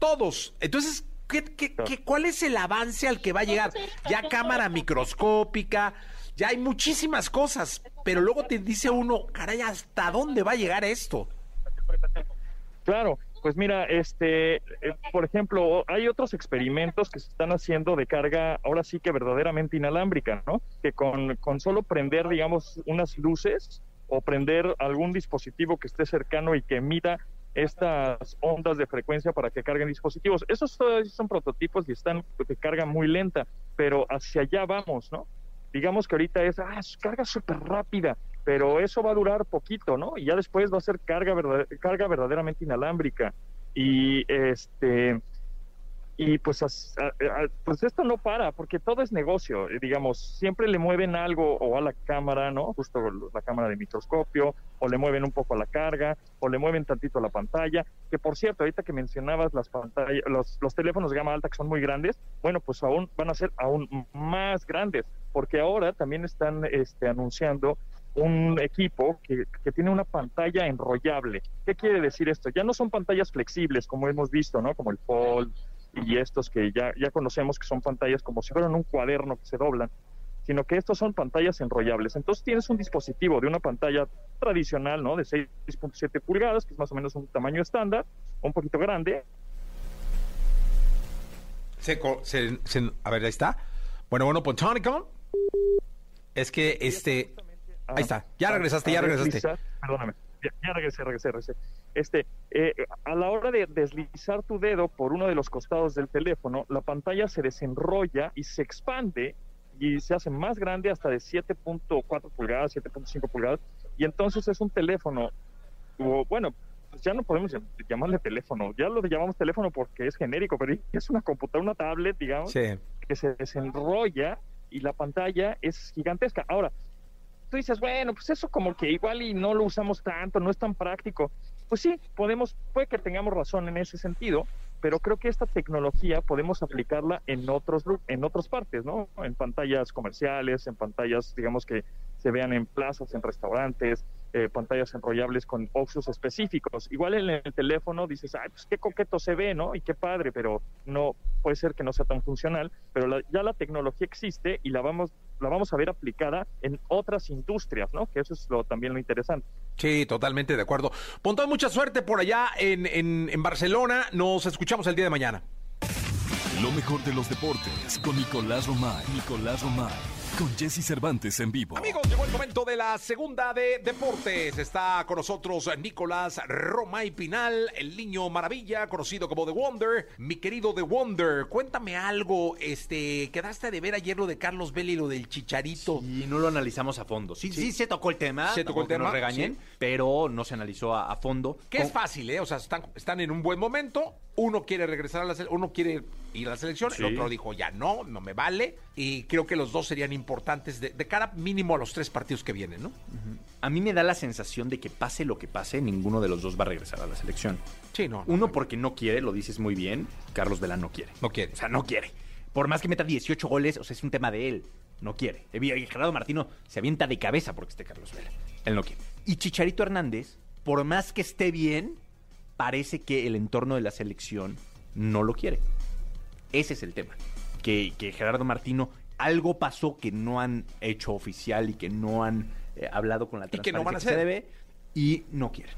todos. Entonces, ¿qué, qué, qué- cuál es el avance al que va a llegar? Ya cámara microscópica, ya hay muchísimas cosas, pero luego te dice uno, caray, ¿hasta dónde va a llegar esto? Claro, pues mira, este, eh, por ejemplo, hay otros experimentos que se están haciendo de carga, ahora sí que verdaderamente inalámbrica, ¿no? Que con, con solo prender, digamos, unas luces o prender algún dispositivo que esté cercano y que emita estas ondas de frecuencia para que carguen dispositivos. Esos todavía son prototipos y están de carga muy lenta, pero hacia allá vamos, ¿no? Digamos que ahorita es, ah, carga súper rápida, pero eso va a durar poquito, ¿no? Y ya después va a ser carga, verdad- carga verdaderamente inalámbrica. Y este y pues, a- pues esto no para, porque todo es negocio, eh, digamos, siempre le mueven algo o a la cámara, ¿no? Justo la cámara de microscopio, o le mueven un poco a la carga, o le mueven tantito a la pantalla, que por cierto, ahorita que mencionabas las pantallas, los, los teléfonos de gama alta que son muy grandes, bueno, pues aún van a ser aún más grandes, porque ahora también están este, anunciando un equipo que, que tiene una pantalla enrollable. ¿Qué quiere decir esto? Ya no son pantallas flexibles como hemos visto, ¿no? Como el Fold y estos que ya, ya conocemos que son pantallas como si fueran un cuaderno que se doblan, sino que estos son pantallas enrollables. Entonces tienes un dispositivo de una pantalla tradicional, ¿no? De 6.7 pulgadas, que es más o menos un tamaño estándar, un poquito grande, Se, se- se- a ver, ahí está. Bueno, bueno, Pontónico. Es que este. Ahí está. Ya regresaste, ya regresaste. perdóname, ya, ya regresé, regresé, regresé. Este, eh, a la hora de deslizar tu dedo por uno de los costados del teléfono, la pantalla se desenrolla y se expande y se hace más grande hasta de 7.4 pulgadas, 7.5 pulgadas, y entonces es un teléfono, o, bueno, pues ya no podemos llam- llamarle teléfono, ya lo llamamos teléfono porque es genérico, pero (laughs) es una computadora, una tablet, digamos, Sí. que se desenrolla y la pantalla es gigantesca. Ahora, tú dices, bueno, pues eso como que igual y no lo usamos tanto, no es tan práctico. Pues sí, podemos, puede que tengamos razón en ese sentido, pero creo que esta tecnología podemos aplicarla en otros en otras partes, ¿no? En pantallas comerciales, en pantallas, digamos que se vean en plazas, en restaurantes, eh, pantallas enrollables con usos específicos. Igual en el teléfono dices, ay, pues qué coqueto se ve, ¿no? Y qué padre, pero no puede ser que no sea tan funcional, pero la- ya la tecnología existe y la vamos la vamos a ver aplicada en otras industrias, ¿no? Que eso es lo, también lo interesante. Sí, totalmente de acuerdo. Pontón, mucha suerte por allá en, en, en Barcelona. Nos escuchamos el día de mañana. Lo mejor de los deportes con Nicolás Romay. Nicolás Romay. Con Jesse Cervantes en vivo. Amigos, llegó el momento de la segunda de deportes. Está con nosotros Nicolás Romay Pinal, el niño maravilla, conocido como The Wonder. Mi querido The Wonder, cuéntame algo. Este, quedaste de ver ayer lo de Carlos Vela y lo del Chicharito. Y no lo analizamos a fondo. Sí, sí, se tocó el tema. Se tocó el tema, nos regañen, sí. pero no se analizó a, a fondo. Que es fácil, ¿eh? O sea, están, están en un buen momento. Uno quiere regresar a la selección, uno quiere ir a la selección, Sí. el otro dijo ya no, no me vale. Y creo que los dos serían importantes de, de cara mínimo a los tres partidos que vienen, ¿no? A mí me da la sensación de que pase lo que pase, ninguno de los dos va a regresar a la selección. Sí, no. no, Uno no. porque no quiere, lo dices muy bien. Carlos Vela no quiere. No quiere. O sea, no quiere. Por más que meta 18 goles, o sea, es un tema de él. No quiere. Y Gerardo Martino se avienta de cabeza porque esté Carlos Vela. Él no quiere. Y Chicharito Hernández, por más que esté bien, parece que el entorno de la selección no lo quiere. Ese es el tema. Que, que Gerardo Martino, algo pasó que no han hecho oficial y que no han eh, hablado con la Y que no van a transparencia hacer. se debe y no quieren.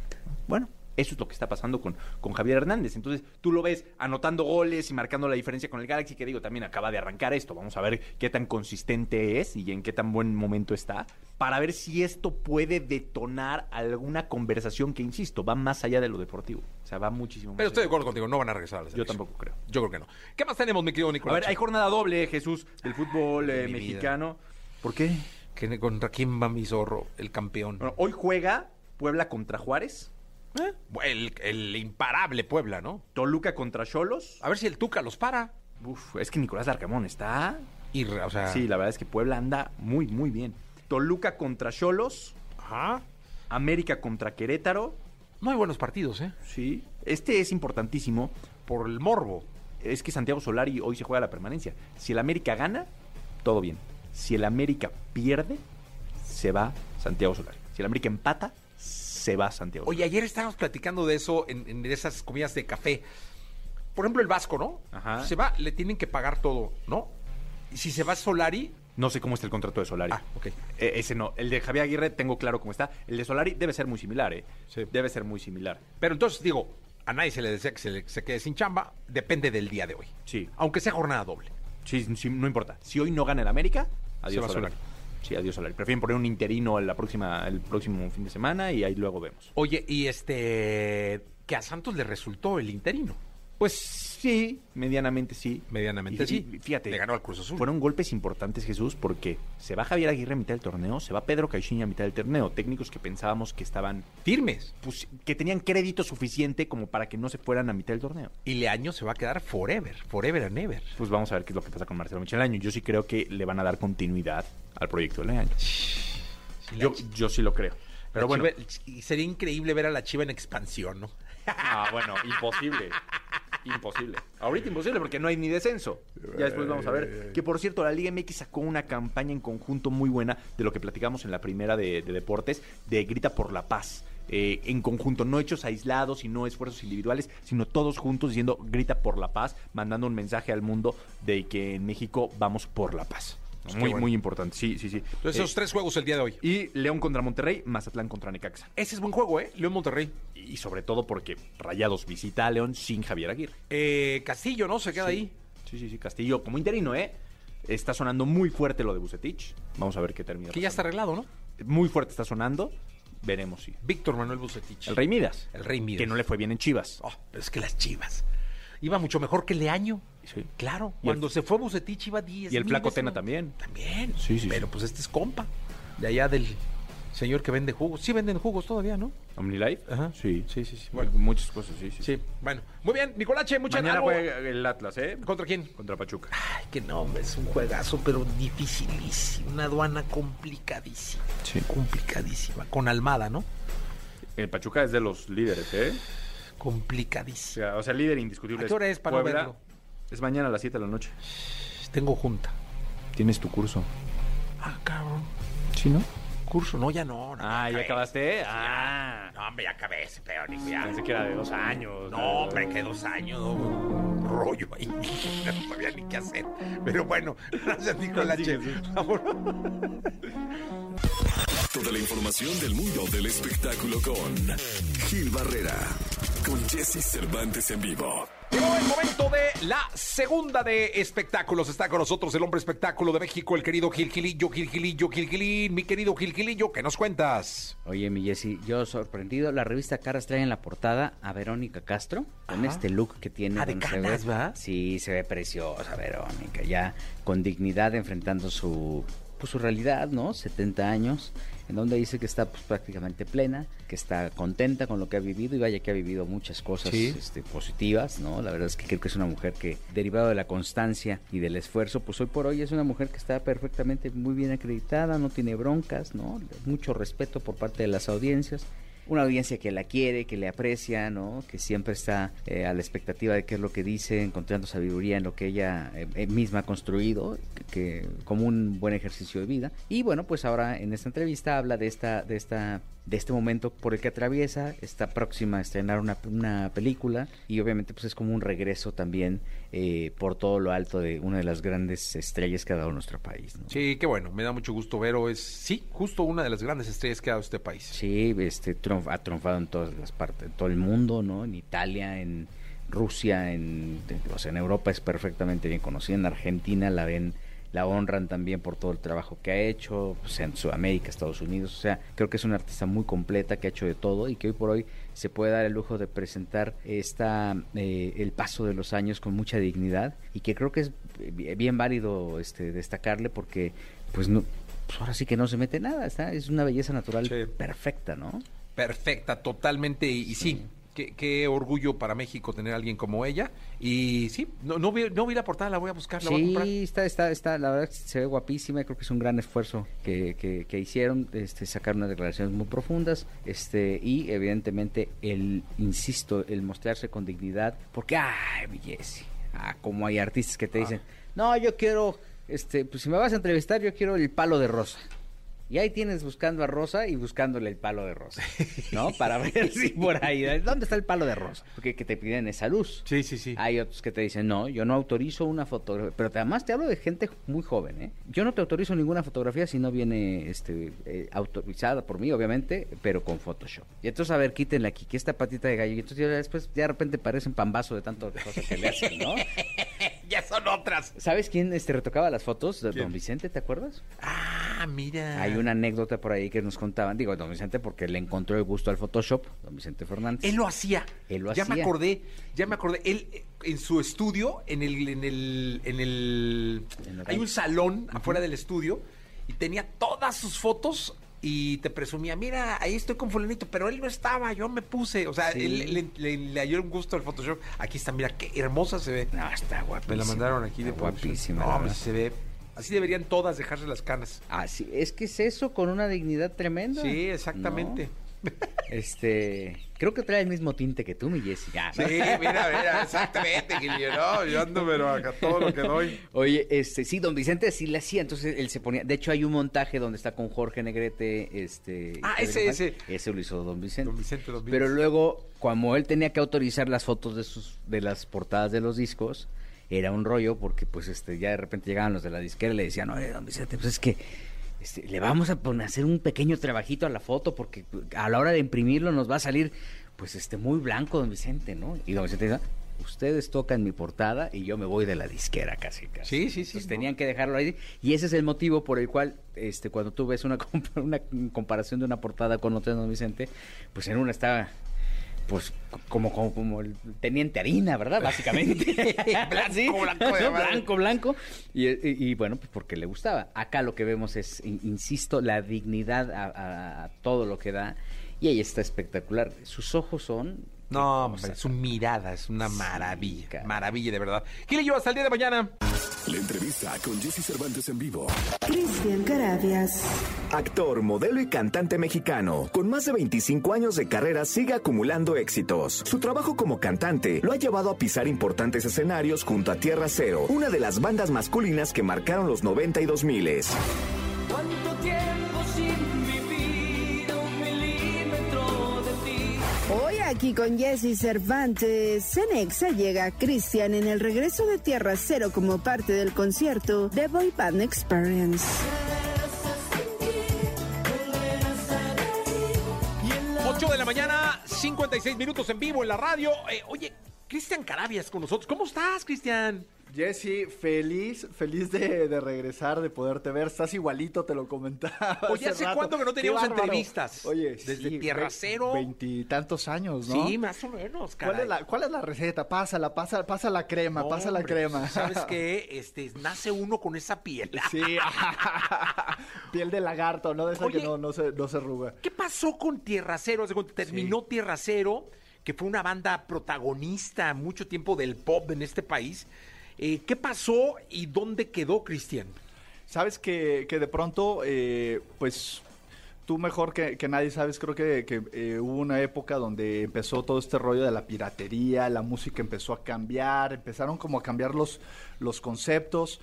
Bueno, eso es lo que está pasando con, con Javier Hernández. Entonces, tú lo ves anotando goles y marcando la diferencia con el Galaxy, que digo, también acaba de arrancar esto. Vamos a ver qué tan consistente es y en qué tan buen momento está, para ver si esto puede detonar alguna conversación que, insisto, va más allá de lo deportivo. O sea, va muchísimo más Pero estoy de acuerdo contigo, no van a regresar a la Yo tampoco creo. Yo creo que no. ¿Qué más tenemos, mi querido A Nicolás? ver, hay jornada doble, Jesús, del fútbol eh, mi vida. mexicano. ¿Por qué? ¿Qué- ¿Contra quién va mi zorro, el campeón? Bueno, hoy juega Puebla contra Juárez, ¿Eh? El, el imparable Puebla, ¿no? Toluca contra Cholos. A ver si el Tuca los para. Uf, es que Nicolás Larcamón está Y, o sea, Sí, la verdad es que Puebla anda muy, muy bien. Toluca contra Cholos, Ajá. América contra Querétaro No hay buenos partidos, ¿eh? Sí. Este es importantísimo. Por el morbo. Es que Santiago Solari hoy se juega la permanencia. Si el América gana, todo bien. Si el América pierde, se va Santiago Solari. Si el América empata, se va Santiago Oye, ayer estábamos platicando de eso en, en esas comidas de café. Por ejemplo, el Vasco, ¿no? Ajá. Se va, le tienen que pagar todo, ¿no? Y si se va Solari, No sé cómo está el contrato de Solari. Ah, ok. Eh, ese no. El de Javier Aguirre tengo claro cómo está. El de Solari debe ser muy similar, ¿eh? Sí. Debe ser muy similar. Pero entonces digo, a nadie se le desea que se, le- se quede sin chamba, depende del día de hoy. Sí. Aunque sea jornada doble. Sí, sí, no importa. Si hoy no gana el América, Se adiós va Solari. Solari. Sí, adiós Solari. Prefieren poner un interino la próxima, el próximo fin de semana y ahí luego vemos. Oye, y este, que a Santos le resultó el interino. Pues sí, medianamente sí. Medianamente Y- sí. y Fíjate. Le ganó al Cruz Azul. Fueron golpes importantes, Jesús, porque se va Javier Aguirre a mitad del torneo, se va Pedro Caixinha a mitad del torneo. Técnicos que pensábamos que estaban, Firmes. pues, que tenían crédito suficiente como para que no se fueran a mitad del torneo. Y Leaño se va a quedar forever, forever and ever. Pues vamos a ver qué es lo que pasa con Marcelo Michel Año. Yo sí creo que le van a dar continuidad al proyecto de Leaño. Yo, yo sí lo creo. Pero La bueno. Chiva- sería increíble ver a la Chiva en expansión, ¿no? Ah, bueno, imposible. Imposible. Ahorita imposible porque no hay ni descenso. Ya después vamos a ver. Que por cierto, la Liga MX sacó una campaña en conjunto muy buena de lo que platicamos en la primera de, de deportes, de Grita por la Paz. Eh, en conjunto, no hechos aislados y no esfuerzos individuales, sino todos juntos diciendo Grita por la Paz, mandando un mensaje al mundo de que en México vamos por la paz. Pues muy, bueno. muy importante. Sí, sí, sí. Entonces, Eh, esos tres juegos el día de hoy. y León contra Monterrey, Mazatlán contra Necaxa. Ese es buen juego, ¿eh? León Monterrey. Y sobre todo porque Rayados visita a León sin Javier Aguirre. Eh, Castillo, ¿no? Se queda Sí. ahí. Sí, sí, sí, Castillo como interino, ¿eh? Está sonando muy fuerte lo de Bucetich. Vamos a ver qué termina. Que ya está arreglado, ¿no? Muy fuerte está sonando. Veremos si. Víctor Manuel Bucetich. El Rey Midas. El Rey Midas. Que no le fue bien en Chivas. Oh, pero es que las Chivas. Iba mucho mejor que Leaño. Sí. Claro. Y el- Cuando se fue Bucetich iba 10. Y el Flaco Tena también. También. Sí, sí, Pero sí. pues este es compa. De allá del señor que vende jugos. Sí venden jugos todavía, ¿no? OmniLife. Ajá. Sí. Sí, sí, sí. Bueno, muchas cosas, sí, sí. Sí. Bueno. Muy bien, Nicolache, muchas Mañana algo- juega el Atlas, ¿eh? ¿Contra quién? Contra Pachuca. Ay, qué nombre, es un juegazo, pero dificilísimo. Una aduana complicadísima. Sí. Complicadísima. Con Almada, ¿no? El Pachuca es de los líderes, ¿eh? O Complicadísima. sea, o sea, líder indiscutible. ¿A qué hora es para Puebla. verlo? Es mañana a las 7 de la noche. Tengo junta. Tienes tu curso. Ah, cabrón. ¿Sí, no? Curso, no, ya no. no, Ah, ¿ya acabé. acabaste? Ah. No, hombre, ya acabé ese peor, ya. Pensé que era de dos años. No, hombre, que dos años, no, rollo ahí. (laughs) No sabía ni qué hacer. Pero bueno, gracias, Nicolache. Vámonos. Toda la información del mundo del espectáculo con Gil Barrera, con Jesse Cervantes en vivo. Llegó el momento de la segunda de espectáculos. Está con nosotros el hombre espectáculo de México, el querido Gil Gilillo, Gil Gilillo, Gil Gilín. Mi querido Gil Gilillo, ¿qué nos cuentas? Oye, mi Jessy, yo sorprendido, la revista Caras trae en la portada a Verónica Castro con Ajá. este look que tiene. Ah, de canas, ve- ¿va? Sí, se ve preciosa Verónica, ya con dignidad enfrentando su, pues, su realidad, ¿no? 70 años, en donde dice que está pues, prácticamente plena, que está contenta con lo que ha vivido y vaya que ha vivido muchas cosas Sí. este, positivas, ¿no? La verdad es que creo que es una mujer que, derivado de la constancia y del esfuerzo, pues hoy por hoy es una mujer que está perfectamente muy bien acreditada, no tiene broncas, ¿no? Mucho respeto por parte de las audiencias. Una audiencia que la quiere, que le aprecia, ¿no? Que siempre está eh, a la expectativa de qué es lo que dice, encontrando sabiduría en lo que ella eh, eh, misma ha construido, que, que- como un buen ejercicio de vida. Y bueno, pues ahora en esta entrevista habla de esta, de esta, de este momento por el que atraviesa, está próxima a estrenar una, una película y obviamente pues es como un regreso también eh, por todo lo alto de una de las grandes estrellas que ha dado nuestro país. ¿no? Sí, qué bueno, me da mucho gusto Vero. Es, sí, justo una de las grandes estrellas que ha dado este país. Sí, este, triunf- ha triunfado en todas las partes, en todo el mundo, ¿no? En Italia, en Rusia, en, o sea, en Europa es perfectamente bien conocida, en Argentina la ven, la honran también por todo el trabajo que ha hecho, pues, en Sudamérica, Estados Unidos, o sea, creo que es una artista muy completa que ha hecho de todo y que hoy por hoy se puede dar el lujo de presentar esta, eh, el paso de los años con mucha dignidad y que creo que es bi- bien válido este, destacarle porque, pues no, pues ahora sí que no se mete nada, está, es una belleza natural Sí. perfecta, ¿no? Perfecta, totalmente. Y, y sí, Qué, qué orgullo para México tener a alguien como ella. Y sí, no, no, vi, no vi la portada, la voy a buscar, la voy a comprar. Sí, está, está, está, la verdad se ve guapísima, creo que es un gran esfuerzo que, que, que hicieron, este, sacar unas declaraciones muy profundas, este, y evidentemente el, insisto, el mostrarse con dignidad, porque, ay, Jessy, ah, como hay artistas que te Ah. dicen, no, yo quiero, este, pues si me vas a entrevistar, yo quiero el palo de rosa. Y ahí tienes buscando a Rosa y buscándole el palo de Rosa, (laughs) ¿no? Para ver si por ahí, ¿dónde está el palo de Rosa? Porque que te piden esa luz. Sí, sí, sí. Hay otros que te dicen, no, yo no autorizo una fotografía. Pero además te hablo de gente muy joven, ¿eh? Yo no te autorizo ninguna fotografía si no viene este, eh, autorizada por mí, obviamente, pero con Photoshop. Y entonces, a ver, quítenle aquí, que esta patita de gallo. Y entonces ya después, ya de repente parece un pambazo de tanto cosas que le hacen, ¿no? (laughs) ya son otras. ¿Sabes quién este, retocaba las fotos? Don Vicente, ¿te acuerdas? Ah, mira. Hay una anécdota por ahí que nos contaban. Digo, Don Vicente porque le encontró el gusto al Photoshop, Don Vicente Fernández. Él lo hacía. Él lo ya me hacía. acordé, ya me acordé. Él en su estudio, en el, en el, en el, En el hay un salón afuera del estudio y tenía todas sus fotos y te presumía, mira, ahí estoy con fulanito, pero él no estaba, yo me puse, o sea, Sí. él le, le, le halló un gusto al Photoshop. Aquí está, mira, qué hermosa se ve. No, está guapísima. Me la mandaron aquí de guapísima. No, se ve. Así deberían todas dejarse las canas. Así, es que es eso con una dignidad tremenda. Sí, exactamente. ¿no? Este, creo que trae el mismo tinte que tú, mi Jessy. Ah, Sí, mira, mira, exactamente, Gilio, no, yo ando, pero acá todo lo que doy. Oye, este, sí, don Vicente sí le hacía, entonces él se ponía, de hecho hay un montaje donde está con Jorge Negrete, este. Ah, ese, ese. Ese lo hizo don Vicente. Don Vicente, don Pero Vicente. luego, como él tenía que autorizar las fotos de sus, de las portadas de los discos, era un rollo porque pues este, ya de repente llegaban los de la disquera y le decían, oye, don Vicente, pues es que este, le vamos a poner, hacer un pequeño trabajito a la foto porque a la hora de imprimirlo nos va a salir pues este muy blanco, don Vicente, ¿no? Y don Vicente dice, ustedes tocan mi portada y yo me voy de la disquera casi casi. Sí, sí, sí, Entonces ¿no? tenían que dejarlo ahí y ese es el motivo por el cual este cuando tú ves una, compa- (laughs) una comparación de una portada con otra don Vicente, pues en una está pues como, como, como el teniente harina, ¿verdad? Básicamente. (laughs) Blanco, Sí, blanco de ¿no? madre. blanco, blanco. Y, y- y, bueno, pues porque le gustaba. Acá lo que vemos es, in- insisto, la dignidad a, a- a todo lo que da. Y ella está espectacular. Sus ojos son... No, hombre, su mirada es una maravilla. Maravilla, de verdad. ¿Qué yo hasta el día de mañana? La entrevista con Jesse Cervantes en vivo. Cristian Carabias. Actor, modelo y cantante mexicano, con más de 25 años de carrera sigue acumulando éxitos. Su trabajo como cantante lo ha llevado a pisar importantes escenarios junto a Tierra Cero, una de las bandas masculinas que marcaron los 90 y 2000. Hoy aquí con Jesse Cervantes, Cenexa llega Cristian en el regreso de Tierra Cero como parte del concierto The Boy Band Experience. 8 de la mañana, 56 minutos en vivo en la radio. Eh, oye, Cristian Carabias con nosotros. ¿Cómo estás, Cristian? Jesse, feliz, feliz de, de regresar, de poderte ver. Estás igualito, te lo comentaba. Oye, ¿hace cuánto que no teníamos entrevistas? Oye, Desde sí, Tierra Cero. Veintitantos años, ¿no? Sí, más o menos, ¿Cuál caray. es, la, ¿Cuál es la receta? Pásala, pasa, pasa la crema, pasa la crema. ¿Sabes qué? Este, nace uno con esa piel. (laughs) Sí, (laughs) piel de lagarto, ¿no? De esa Oye. que no, no, se, no se arruga. ¿Qué pasó con Tierra Cero? Terminó Tierra Cero, que fue una banda protagonista mucho tiempo del pop en este país. Eh, ¿Qué pasó y dónde quedó Cristian? Sabes que, que de pronto, eh, pues tú mejor que, nadie sabes, creo que, que, eh, hubo una época donde empezó todo este rollo de la piratería, la música empezó a cambiar, empezaron como a cambiar los, los conceptos.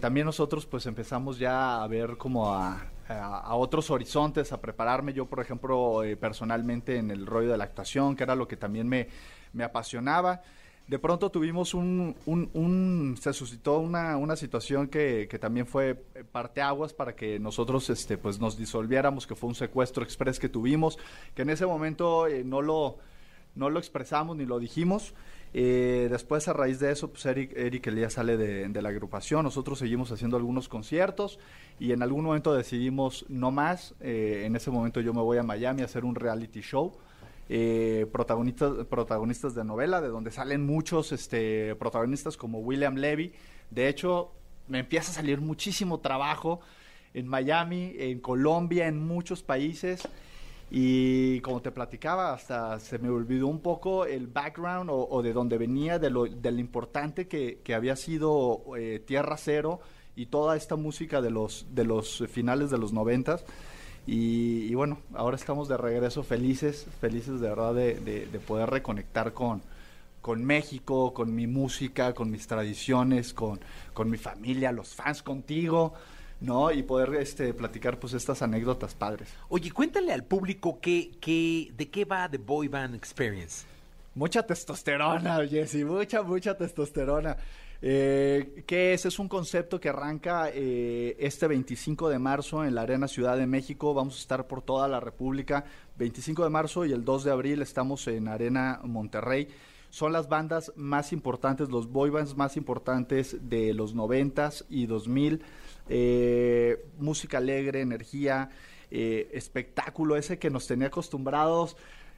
También nosotros pues empezamos ya a ver como a, a- otros horizontes, a prepararme yo, por ejemplo, personalmente en el rollo de la actuación, que era lo que también me, me apasionaba de pronto tuvimos un, se suscitó una, una situación que, que también fue parteaguas para que nosotros este, pues nos disolviéramos, que fue un secuestro express que tuvimos, que en ese momento eh, no, lo, no lo expresamos ni lo dijimos. Eh, después a raíz de eso, pues Eric, Eric Elías sale de, de la agrupación, nosotros seguimos haciendo algunos conciertos y en algún momento decidimos no más, Eh, en ese momento yo me voy a Miami a hacer un reality show eh, protagonistas, protagonistas de novela, de donde salen muchos este, protagonistas como William Levy. De hecho, me empieza a salir muchísimo trabajo en Miami, en Colombia, en muchos países. Y como te platicaba, hasta se me olvidó un poco el background o, de dónde venía, de lo, de lo importante que, que había sido eh, Tierra Cero y toda esta música de los, de los finales de los noventas. Y, y bueno, ahora estamos de regreso felices, felices de verdad de, de- de poder reconectar con, con México, con mi música, con mis tradiciones, con, con mi familia, los fans contigo, ¿no? Y poder este, platicar pues estas anécdotas padres. Oye, cuéntale al público qué, qué, de qué va The Boy Band Experience. Mucha testosterona, Jesse, mucha, mucha testosterona. Eh, ¿Qué es? Es un concepto que arranca eh, este 25 de marzo en la Arena Ciudad de México. Vamos a estar por toda la República. 25 de marzo y el 2 de abril estamos en Arena Monterrey. Son las bandas más importantes, los boy bands más importantes de los 90s y 2000. Eh, música alegre, energía, eh, espectáculo, ese que nos tenía acostumbrados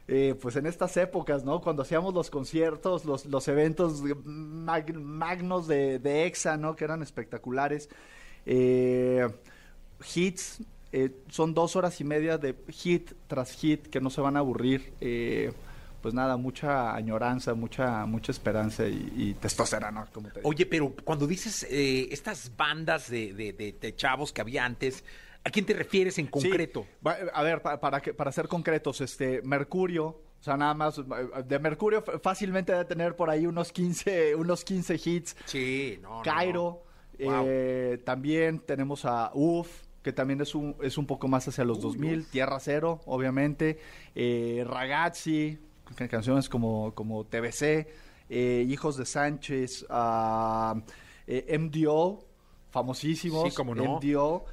eh, pues en estas épocas, ¿no? Cuando hacíamos los conciertos, los, los eventos mag- magnos de, de EXA, ¿no? Que eran espectaculares. Eh, hits, eh, son dos horas y media de hit tras hit que no se van a aburrir. Eh, pues nada, mucha añoranza, mucha, mucha esperanza y, y testosterona, como. Oye, pero cuando dices eh, estas bandas de- de- de chavos que había antes, ¿a quién te refieres en concreto? Sí, A ver, pa- para, que, para ser concretos, este Mercurio, o sea, nada más, de Mercurio fácilmente debe tener por ahí unos 15, unos 15 hits. Sí, no, Cairo, no. Wow. eh, también tenemos a UF, que también es un, es un poco más hacia los 2000, Tierra Cero, obviamente, eh, Ragazzi, can- canciones como, como TBC, eh, Hijos de Sánchez, ah, eh, MDO, famosísimos, Sí, como no.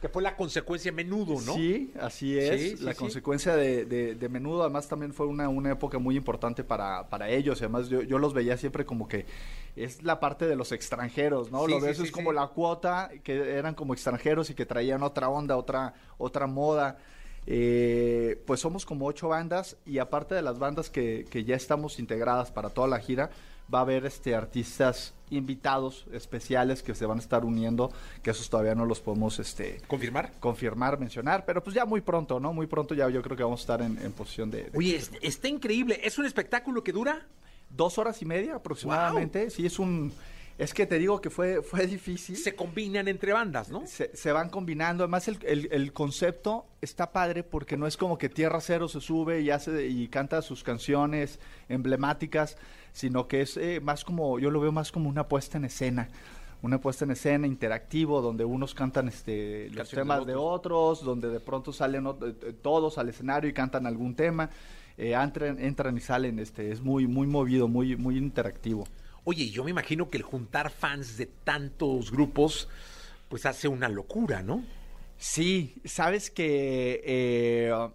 Que fue la consecuencia menudo, ¿no? Sí, así es. Sí, sí, la consecuencia de, de- de menudo, además también fue una, una época muy importante para, para ellos. y Además, yo, yo los veía siempre como que es la parte de los extranjeros, ¿no? Sí, Lo sí, ves sí, es como la cuota, que eran como extranjeros y que traían otra onda, otra, otra moda. Eh, pues somos como ocho bandas y aparte de las bandas que, que ya estamos integradas para toda la gira, va a haber este artistas invitados especiales que se van a estar uniendo, que esos todavía no los podemos este ¿Confirmar? confirmar, mencionar, pero pues ya muy pronto, ¿no? Muy pronto ya yo creo que vamos a estar en, en posición de, de Oye, es- está increíble. ¿Es un espectáculo que dura? dos horas y media aproximadamente. Sí, es un, es que te digo que fue, fue difícil. Se combinan entre bandas, ¿no? Se, se van combinando. Además, el, el- el concepto está padre porque no es como que Tierra Cero se sube y hace y canta sus canciones emblemáticas, sino que es eh, más como, yo lo veo más como una puesta en escena. Una puesta en escena interactivo donde unos cantan este, los temas de de otros, donde de pronto salen ot- eh, todos al escenario y cantan algún tema. Eh, entran, entran y salen, este, es muy, muy movido, muy, muy interactivo. Oye, yo me imagino que el juntar fans de tantos grupos, pues hace una locura, ¿no? Sí, sabes que eh,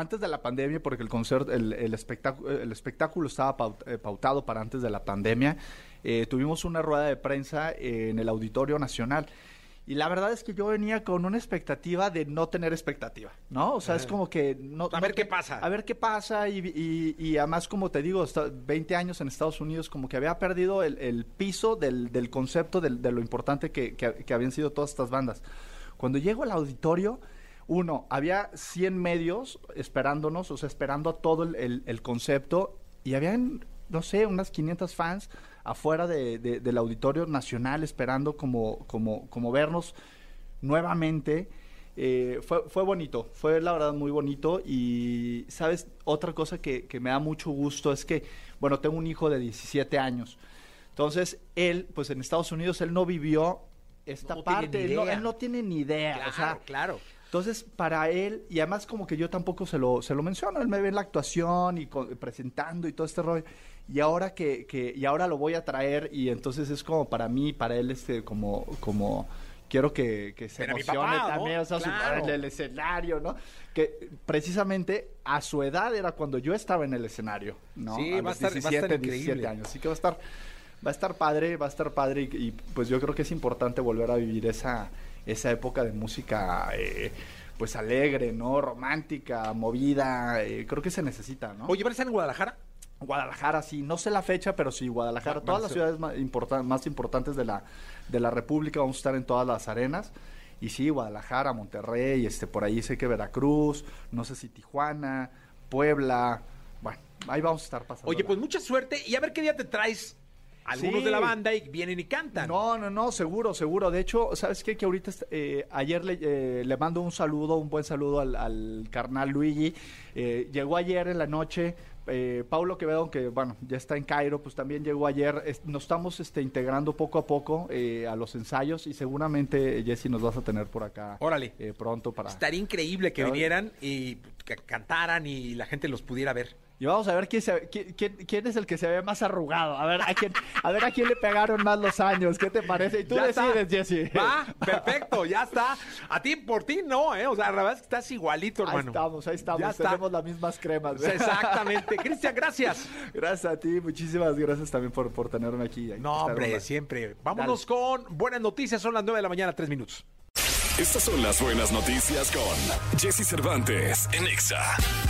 antes de la pandemia, porque el concierto, el, el espectáculo, el espectáculo estaba eh, pautado para antes de la pandemia, eh, tuvimos una rueda de prensa en el Auditorio Nacional. Y la verdad es que yo venía con una expectativa de no tener expectativa, ¿no? O sea, es como que... No, A no ver qué pasa. A ver qué pasa y, y- y además, como te digo, está 20 años en Estados Unidos, como que había perdido el, el piso del, del concepto del- de lo importante que, que- que habían sido todas estas bandas. Cuando llego al auditorio, uno, había 100 medios esperándonos, o sea, esperando todo el, el- el concepto, y habían, no sé, unas 500 fans afuera de- de- del auditorio nacional esperando como, como, como vernos nuevamente. Eh, fue, fue bonito, fue la verdad muy bonito y, ¿sabes? Otra cosa que, que me da mucho gusto es que, bueno, tengo un hijo de 17 años. Entonces, él, pues en Estados Unidos, él no vivió esta No parte, no, él no tiene ni idea. Claro, o sea, claro. Entonces, para él, y además como que yo tampoco se lo, se lo menciono, él me ve en la actuación y co- presentando y todo este rollo, y ahora que, que, y ahora lo voy a traer, y entonces es como para mí, para él, este, como, como, quiero que, que se Pero emocione papá, ¿no? también, o sea, su- Claro. en el escenario, ¿no? Que precisamente a su edad era cuando yo estaba en el escenario, ¿no? Sí, a va los estar- va a estar 17, increíble. 17 años, así que va a estar, va a estar padre, va a estar padre, y, y, pues yo creo que es importante volver a vivir esa, esa época de música, eh, pues alegre, ¿no? Romántica, movida, eh, creo que se necesita, ¿no? Oye, ¿van a estar en Guadalajara? Guadalajara, sí, no sé la fecha, pero sí, Guadalajara, Va- todas las ciudades más, importan- más importantes de la, de la República, vamos a estar en todas las arenas. Y sí, Guadalajara, Monterrey, este, por ahí sé que Veracruz, no sé si Tijuana, Puebla. Bueno, ahí vamos a estar pasando. Oye, pues mucha suerte y a ver qué día te traes algunos Sí. de la banda y vienen y cantan. No, no, no, seguro, seguro. De hecho, ¿sabes qué? Que ahorita, eh, ayer le, eh, le mando un saludo, un buen saludo al, al carnal Luigi. Eh, llegó ayer en la noche. Eh, Paulo Quevedo, que bueno, ya está en Cairo, pues también llegó ayer. Es- nos estamos este, integrando poco a poco eh, a los ensayos y seguramente, Jesse, nos vas a tener por acá Órale. eh, pronto para... Estaría increíble que vinieran y que cantaran y la gente los pudiera ver. Y vamos a ver quién, se- quién, quién- quién es el que se ve más arrugado. A ver a quién, a ver a quién le pegaron más los años. ¿Qué te parece? Y tú Ya decides, Jesse. Va, perfecto, ya está. A ti, por ti, no, ¿eh? O sea, la verdad es que estás igualito, Ahí hermano. estamos, ahí estamos. Ya está. Tenemos las mismas cremas. (laughs) Exactamente. Cristian, gracias. Gracias a ti, muchísimas gracias también por, por tenerme aquí. Ahí No, hombre, siempre. Vámonos con buenas noticias. Son las 9 de la mañana, 3 minutos. Estas son las buenas noticias con Jesse Cervantes en Exa.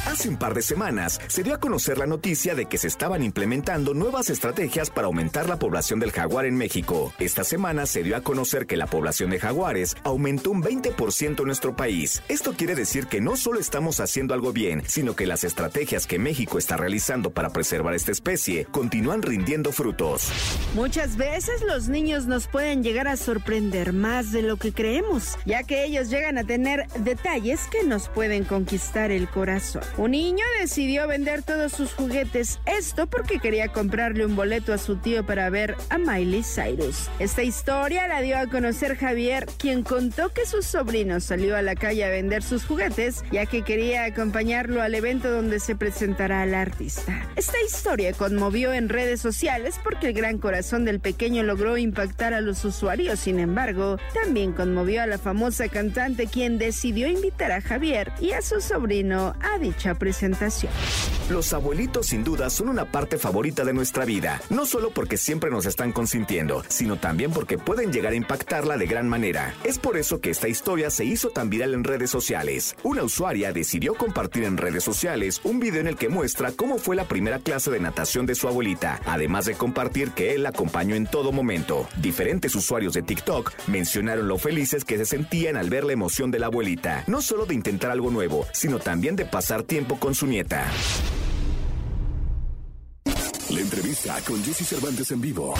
Hace un par de semanas se dio a conocer la noticia de que se estaban implementando nuevas estrategias para aumentar la población del jaguar en México. Esta semana se dio a conocer que la población de jaguares aumentó un 20% en nuestro país. Esto quiere decir que no solo estamos haciendo algo bien, sino que las estrategias que México está realizando para preservar esta especie continúan rindiendo frutos. Muchas veces los niños nos pueden llegar a sorprender más de lo que creemos, ya que ellos llegan a tener detalles que nos pueden conquistar el corazón. Un niño decidió vender todos sus juguetes, esto porque quería comprarle un boleto a su tío para ver a Miley Cyrus. Esta historia la dio a conocer Javier, quien contó que su sobrino salió a la calle a vender sus juguetes, ya que quería acompañarlo al evento donde se presentará al artista. Esta historia conmovió en redes sociales porque el gran corazón del pequeño logró impactar a los usuarios. Sin embargo, también conmovió a la famosa cantante quien decidió invitar a Javier y a su sobrino a dicha presentación. Los abuelitos sin duda son una parte favorita de nuestra vida, no solo porque siempre nos están consintiendo, sino también porque pueden llegar a impactarla de gran manera. Es por eso que esta historia se hizo tan viral en redes sociales. Una usuaria decidió compartir en redes sociales un video en el que muestra cómo fue la primera clase de natación de su abuelita, además de compartir que él la acompañó en todo momento. Diferentes usuarios de TikTok mencionaron lo felices que se sentían al ver la emoción de la abuelita, no solo de intentar algo nuevo, sino también de pasar tiempo con su nieta. La entrevista con Jesse Cervantes en vivo.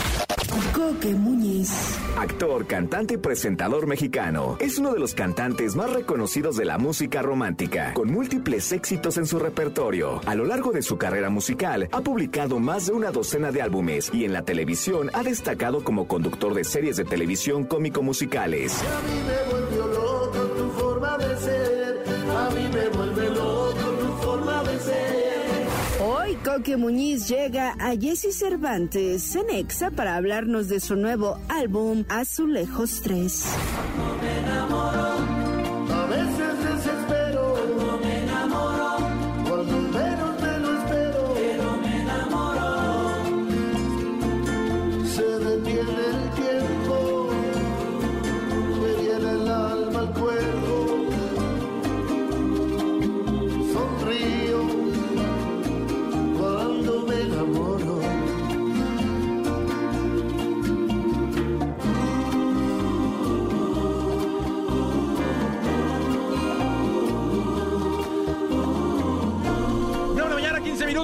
Coque Muñiz. Actor, cantante y presentador mexicano. Es uno de los cantantes más reconocidos de la música romántica, con múltiples éxitos en su repertorio. A lo largo de su carrera musical, ha publicado más de una docena de álbumes y en la televisión ha destacado como conductor de series de televisión cómico-musicales. Coque Muñiz llega a Jesse Cervantes en Exa para hablarnos de su nuevo álbum Azulejos 3. A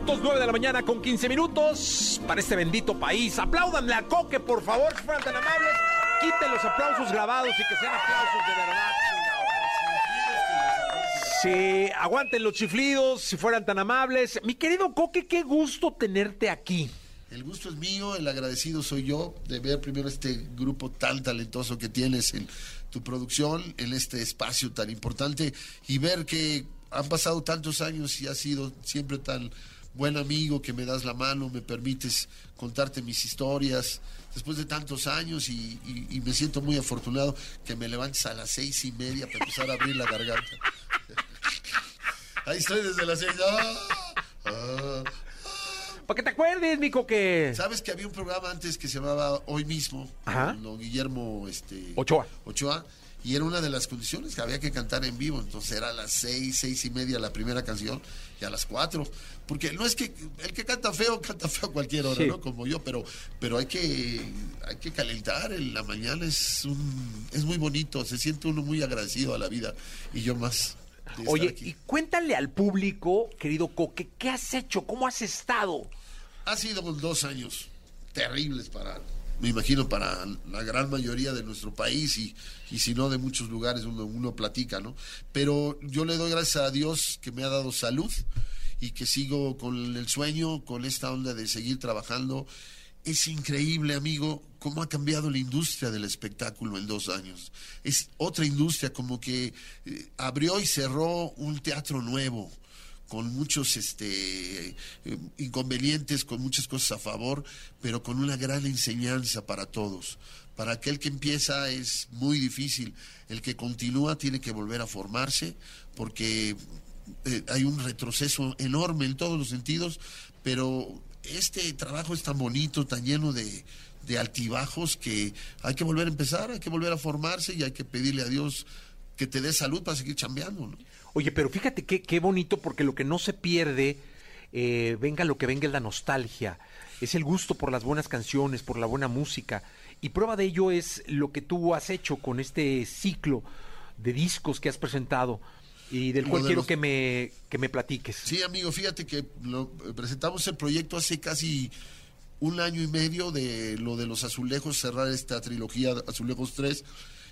minutos. 9 de la mañana con 15 minutos para este bendito país. Apláudanle a Coque, por favor, si fueran tan amables. Quiten los aplausos grabados y que sean aplausos de verdad. Sí, aguanten los chiflidos, si fueran tan amables. Mi querido Coque, qué gusto tenerte aquí. El gusto es mío, el agradecido soy yo de ver primero este grupo tan talentoso que tienes en tu producción, en este espacio tan importante y ver que han pasado tantos años y has sido siempre tan buen amigo que me das la mano, me permites contarte mis historias después de tantos años y, y- y me siento muy afortunado que me levantes a las seis y media para empezar a abrir la garganta. (laughs) Ahí estoy desde las seis. ¡Ah! ¡Ah! Para que te acuerdes, mi Coque. ¿Sabes que había un programa antes que se llamaba Hoy mismo? Ajá. con don Guillermo este, Ochoa. Ochoa. Y era una de las condiciones que había que cantar en vivo. Entonces era a las seis, seis y media la primera canción y a las cuatro. Porque no es que el que canta feo, (laughs) canta feo a cualquier hora, Sí. ¿no? Como yo, pero, pero hay que, hay que calentar. En la mañana es un, es muy bonito, se siente uno muy agradecido a la vida y yo más. Oye, y cuéntale al público, querido Coque, ¿qué has hecho? ¿Cómo has estado? Ha sido dos años terribles para, me imagino, para la gran mayoría de nuestro país y, y si no de muchos lugares uno, uno platica, ¿no? Pero yo le doy gracias a Dios que me ha dado salud y que sigo con el sueño, con esta onda de seguir trabajando. Es increíble, amigo, cómo ha cambiado la industria del espectáculo en dos años. Es otra industria, como que eh, abrió y cerró un teatro nuevo con muchos este, eh, inconvenientes, con muchas cosas a favor, pero con una gran enseñanza para todos. Para aquel que empieza es muy difícil, el que continúa tiene que volver a formarse porque eh, hay un retroceso enorme en todos los sentidos, pero este trabajo es tan bonito, tan lleno de, de altibajos que hay que volver a empezar, hay que volver a formarse y hay que pedirle a Dios que te dé salud para seguir chambeando. Oye, pero fíjate qué, qué bonito, porque lo que no se pierde, eh, venga lo que venga, es la nostalgia. Es el gusto por las buenas canciones, por la buena música. Y prueba de ello es lo que tú has hecho con este ciclo de discos que has presentado y del cual quiero que me, que me platiques. Sí, amigo, fíjate que lo- eh, presentamos el proyecto hace casi un año y medio de lo de los azulejos, cerrar esta trilogía Azulejos 3.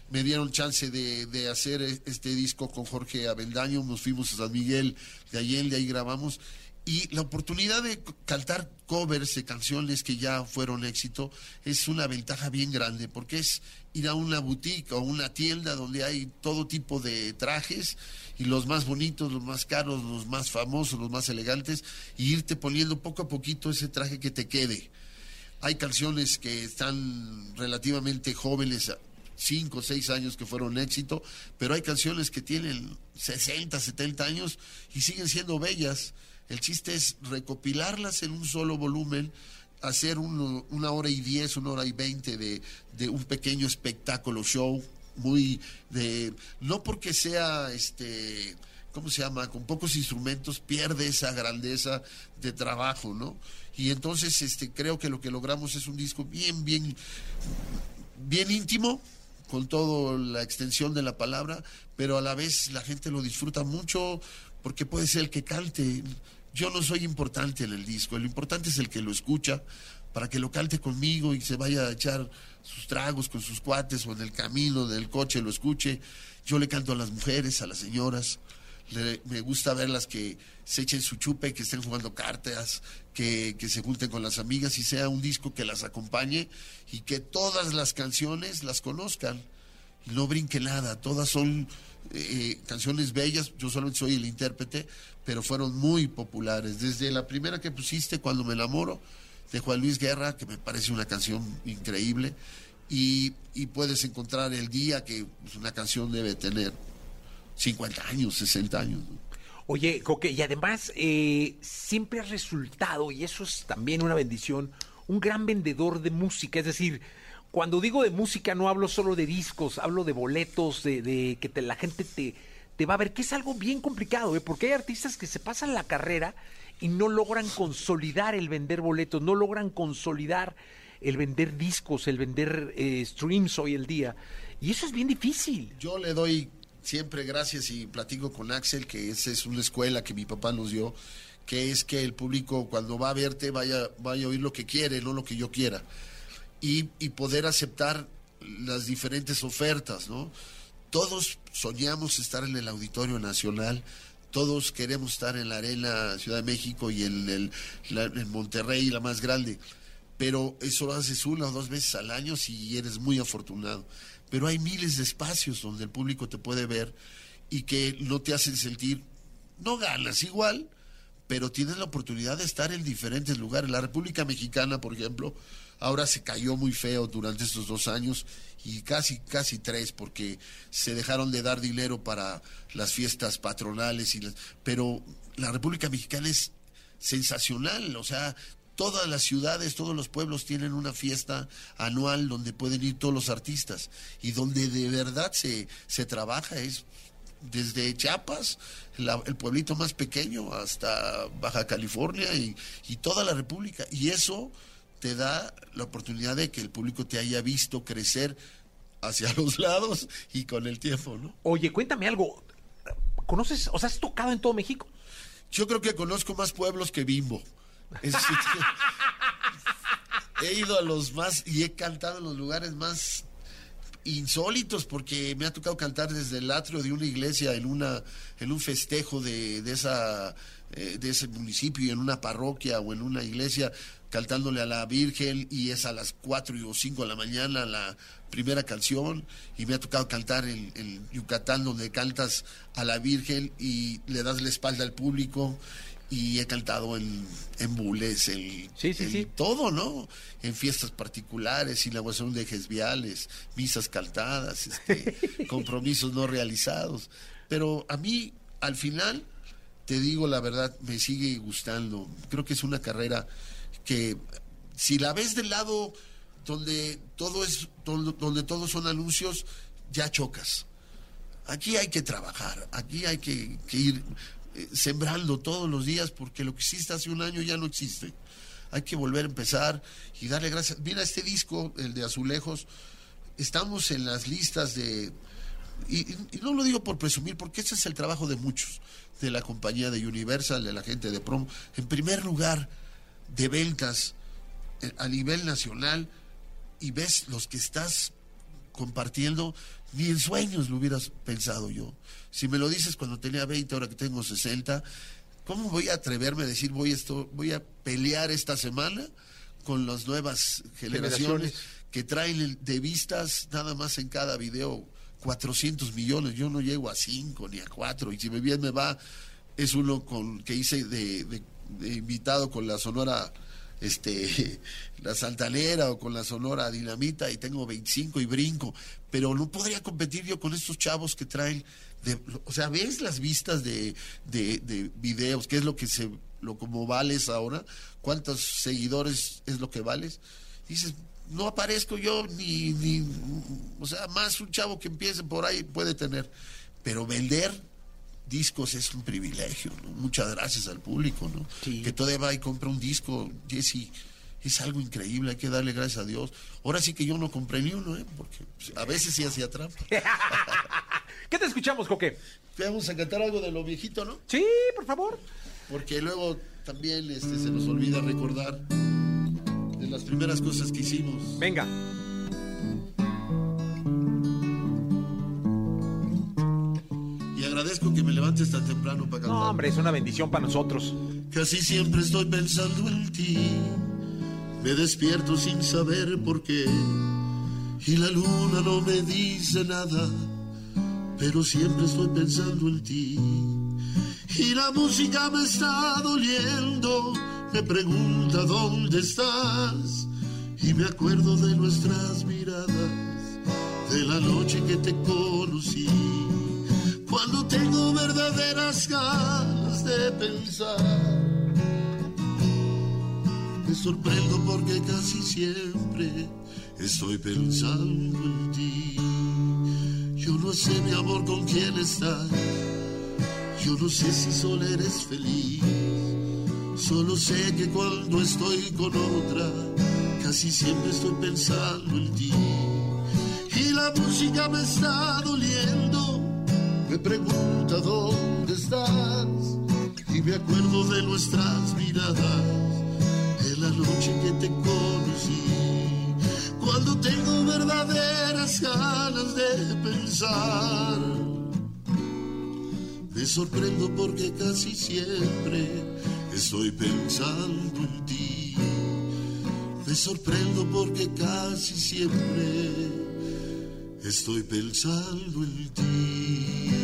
Me dieron chance de, de hacer e- este disco con Jorge Avendaño, nos fuimos a San Miguel de Allende, ahí grabamos. Y la oportunidad de cantar covers de canciones que ya fueron éxito es una ventaja bien grande, porque es ir a una boutique o una tienda donde hay todo tipo de trajes y los más bonitos, los más caros, los más famosos, los más elegantes, y irte poniendo poco a poquito ese traje que te quede. Hay canciones que están relativamente jóvenes, cinco o seis años que fueron éxito, pero hay canciones que tienen 60, 70 años y siguen siendo bellas. El chiste es recopilarlas en un solo volumen, hacer uno- una hora y diez, una hora y veinte de, de un pequeño espectáculo show, muy de, no porque sea este, ¿cómo se llama? Con pocos instrumentos pierde esa grandeza de trabajo, ¿no? Y entonces este creo que lo que logramos es un disco bien, bien, bien íntimo, con toda la extensión de la palabra, pero a la vez la gente lo disfruta mucho porque puede ser el que cante. Yo no soy importante en el disco, lo importante es el que lo escucha para que lo cante conmigo y se vaya a echar sus tragos con sus cuates o en el camino del coche lo escuche. Yo le canto a las mujeres, a las señoras. Le- me gusta verlas que se echen su chupe, que estén jugando cartas, que, que se junten con las amigas y sea un disco que las acompañe y que todas las canciones las conozcan. No brinque nada, todas son eh, canciones bellas, yo solamente soy el intérprete, pero fueron muy populares. Desde la primera que pusiste, Cuando me enamoro, de Juan Luis Guerra, que me parece una canción increíble, y, y puedes encontrar El Día, que una canción debe tener 50 años, 60 años. ¿no? Oye, Coque, y además eh, siempre has resultado, y eso es también una bendición, un gran vendedor de música. Es decir, cuando digo de música no hablo solo de discos, hablo de boletos, de, de que la gente te, te va a ver, que es algo bien complicado, ¿eh? porque hay artistas que se pasan la carrera y no logran consolidar el vender boletos, no logran consolidar el vender discos, el vender eh, streams hoy el día. Y eso es bien difícil. Yo le doy siempre gracias y platico con Axel, que esa es una escuela que mi papá nos dio, que es que el público cuando va a verte vaya, vaya a oír lo que quiere, no lo que yo quiera. Y, poder aceptar las diferentes ofertas, ¿no? Todos soñamos estar en el Auditorio Nacional, todos queremos estar en la Arena Ciudad de México y en, el, en Monterrey, la más grande pero eso lo haces una o dos veces al año si eres muy afortunado. Pero hay miles de espacios donde el público te puede ver y que no te hacen sentir, no ganas igual, pero tienes la oportunidad de estar en diferentes lugares. La República Mexicana, por ejemplo, ahora se cayó muy feo durante estos dos años y casi, casi tres, porque se dejaron de dar dinero para las fiestas patronales, y las- pero la República Mexicana es sensacional, o sea, todas las ciudades, todos los pueblos tienen una fiesta anual donde pueden ir todos los artistas y donde de verdad se, se trabaja es desde Chiapas, la- el pueblito más pequeño, hasta Baja California y, y toda la República. Y eso te da la oportunidad de que el público te haya visto crecer hacia (laughs) los lados y con el tiempo, ¿no? Oye, cuéntame algo. ¿Conoces, o sea, has tocado en todo México? Yo creo que conozco más pueblos que Bimbo. (laughs) He ido a los más y he cantado en los lugares más insólitos porque me ha tocado cantar desde el atrio de una iglesia en una en un festejo de, de esa eh, de ese municipio y en una parroquia o en una iglesia cantándole a la Virgen y es a las 4 o 5 de la mañana la primera canción y me ha tocado cantar en, en Yucatán donde cantas a la Virgen y le das la espalda al público y he cantado en, en bules, en, en todo, ¿no? En fiestas particulares, inauguración de viales, misas cantadas, este, (laughs) compromisos no realizados. Pero a mí, al final, te digo la verdad, me sigue gustando. Creo que es una carrera que, si la ves del lado donde todo es, donde, donde todos son anuncios, ya chocas. Aquí hay que trabajar, aquí hay que, que ir eh, sembrando todos los días porque lo que existe hace un año ya no existe. Hay que volver a empezar y darle gracias. Mira este disco, el de Azulejos, estamos en las listas de... Y, y- no lo digo por presumir, porque ese es el trabajo de muchos, de la compañía de Universal, de la gente de Prom. En primer lugar, de ventas eh, a nivel nacional, y ves los que estás compartiendo, ni en sueños lo hubieras pensado yo. Si me lo dices cuando tenía 20, ahora que tengo 60, ¿cómo voy a atreverme a decir voy a, esto, voy a pelear esta semana con las nuevas generaciones, Generaciones. que traen de vistas nada más en cada video 400 millones? Yo no llego a 5 ni a 4 y si me bien me va, es uno con que hice de, de- de invitado con la Sonora este (laughs) la Santanera o con la Sonora Dinamita y tengo 25 y brinco, pero no podría competir yo con estos chavos que traen de, o sea, ves las vistas de, de, de videos, qué es lo que se lo vales ahora, cuántos seguidores es lo que vales. Dices, no aparezco yo ni ni o sea, más un chavo que empiece por ahí puede tener, pero vender discos es un privilegio, ¿no? Muchas gracias al público, ¿no? Que todavía va y compra un disco, Jesse, es algo increíble, hay que darle gracias a Dios. Ahora sí que yo no compré ni uno, ¿eh? Porque pues, a veces sí hacía trampa. (laughs) ¿Qué te escuchamos, Coque? Vamos a cantar algo de lo viejito, ¿no? Sí, por favor. Porque luego también este, se nos olvida recordar de las primeras cosas que hicimos. Venga. Agradezco que me levantes tan temprano para cantar. No, hombre, es una bendición para nosotros. Casi siempre estoy pensando en ti. Me despierto sin saber por qué. Y la luna no me dice nada. Pero siempre estoy pensando en ti. Y la música me está doliendo. Me pregunta dónde estás. Y me acuerdo de nuestras miradas. De la noche que te conocí. Cuando tengo verdaderas ganas de pensar. Me sorprendo porque casi siempre estoy pensando en ti. Yo no sé, mi amor, con quién estás. Yo no sé si solo eres feliz. Solo sé que cuando estoy con otra, casi siempre estoy pensando en ti. Y la música me está doliendo. Me pregunta dónde estás. Y me acuerdo de nuestras miradas de la noche que te conocí. Cuando tengo verdaderas ganas de pensar, me sorprendo porque casi siempre estoy pensando en ti. Me sorprendo porque casi siempre estoy pensando en ti.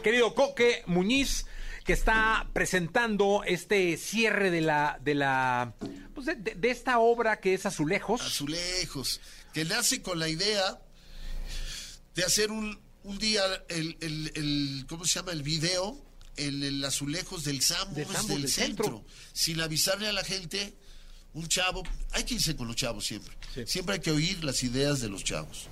El querido Coque Muñiz, que está presentando este cierre de la, de la, pues de, esta obra que es Azulejos. Azulejos, que nace con la idea de hacer un, un día el, el, el- ¿cómo se llama? El video en el azulejos del Sambors Del del, centro. centro. Sin avisarle a la gente, un chavo, hay que irse con los chavos siempre. Siempre hay que oír las ideas de los chavos.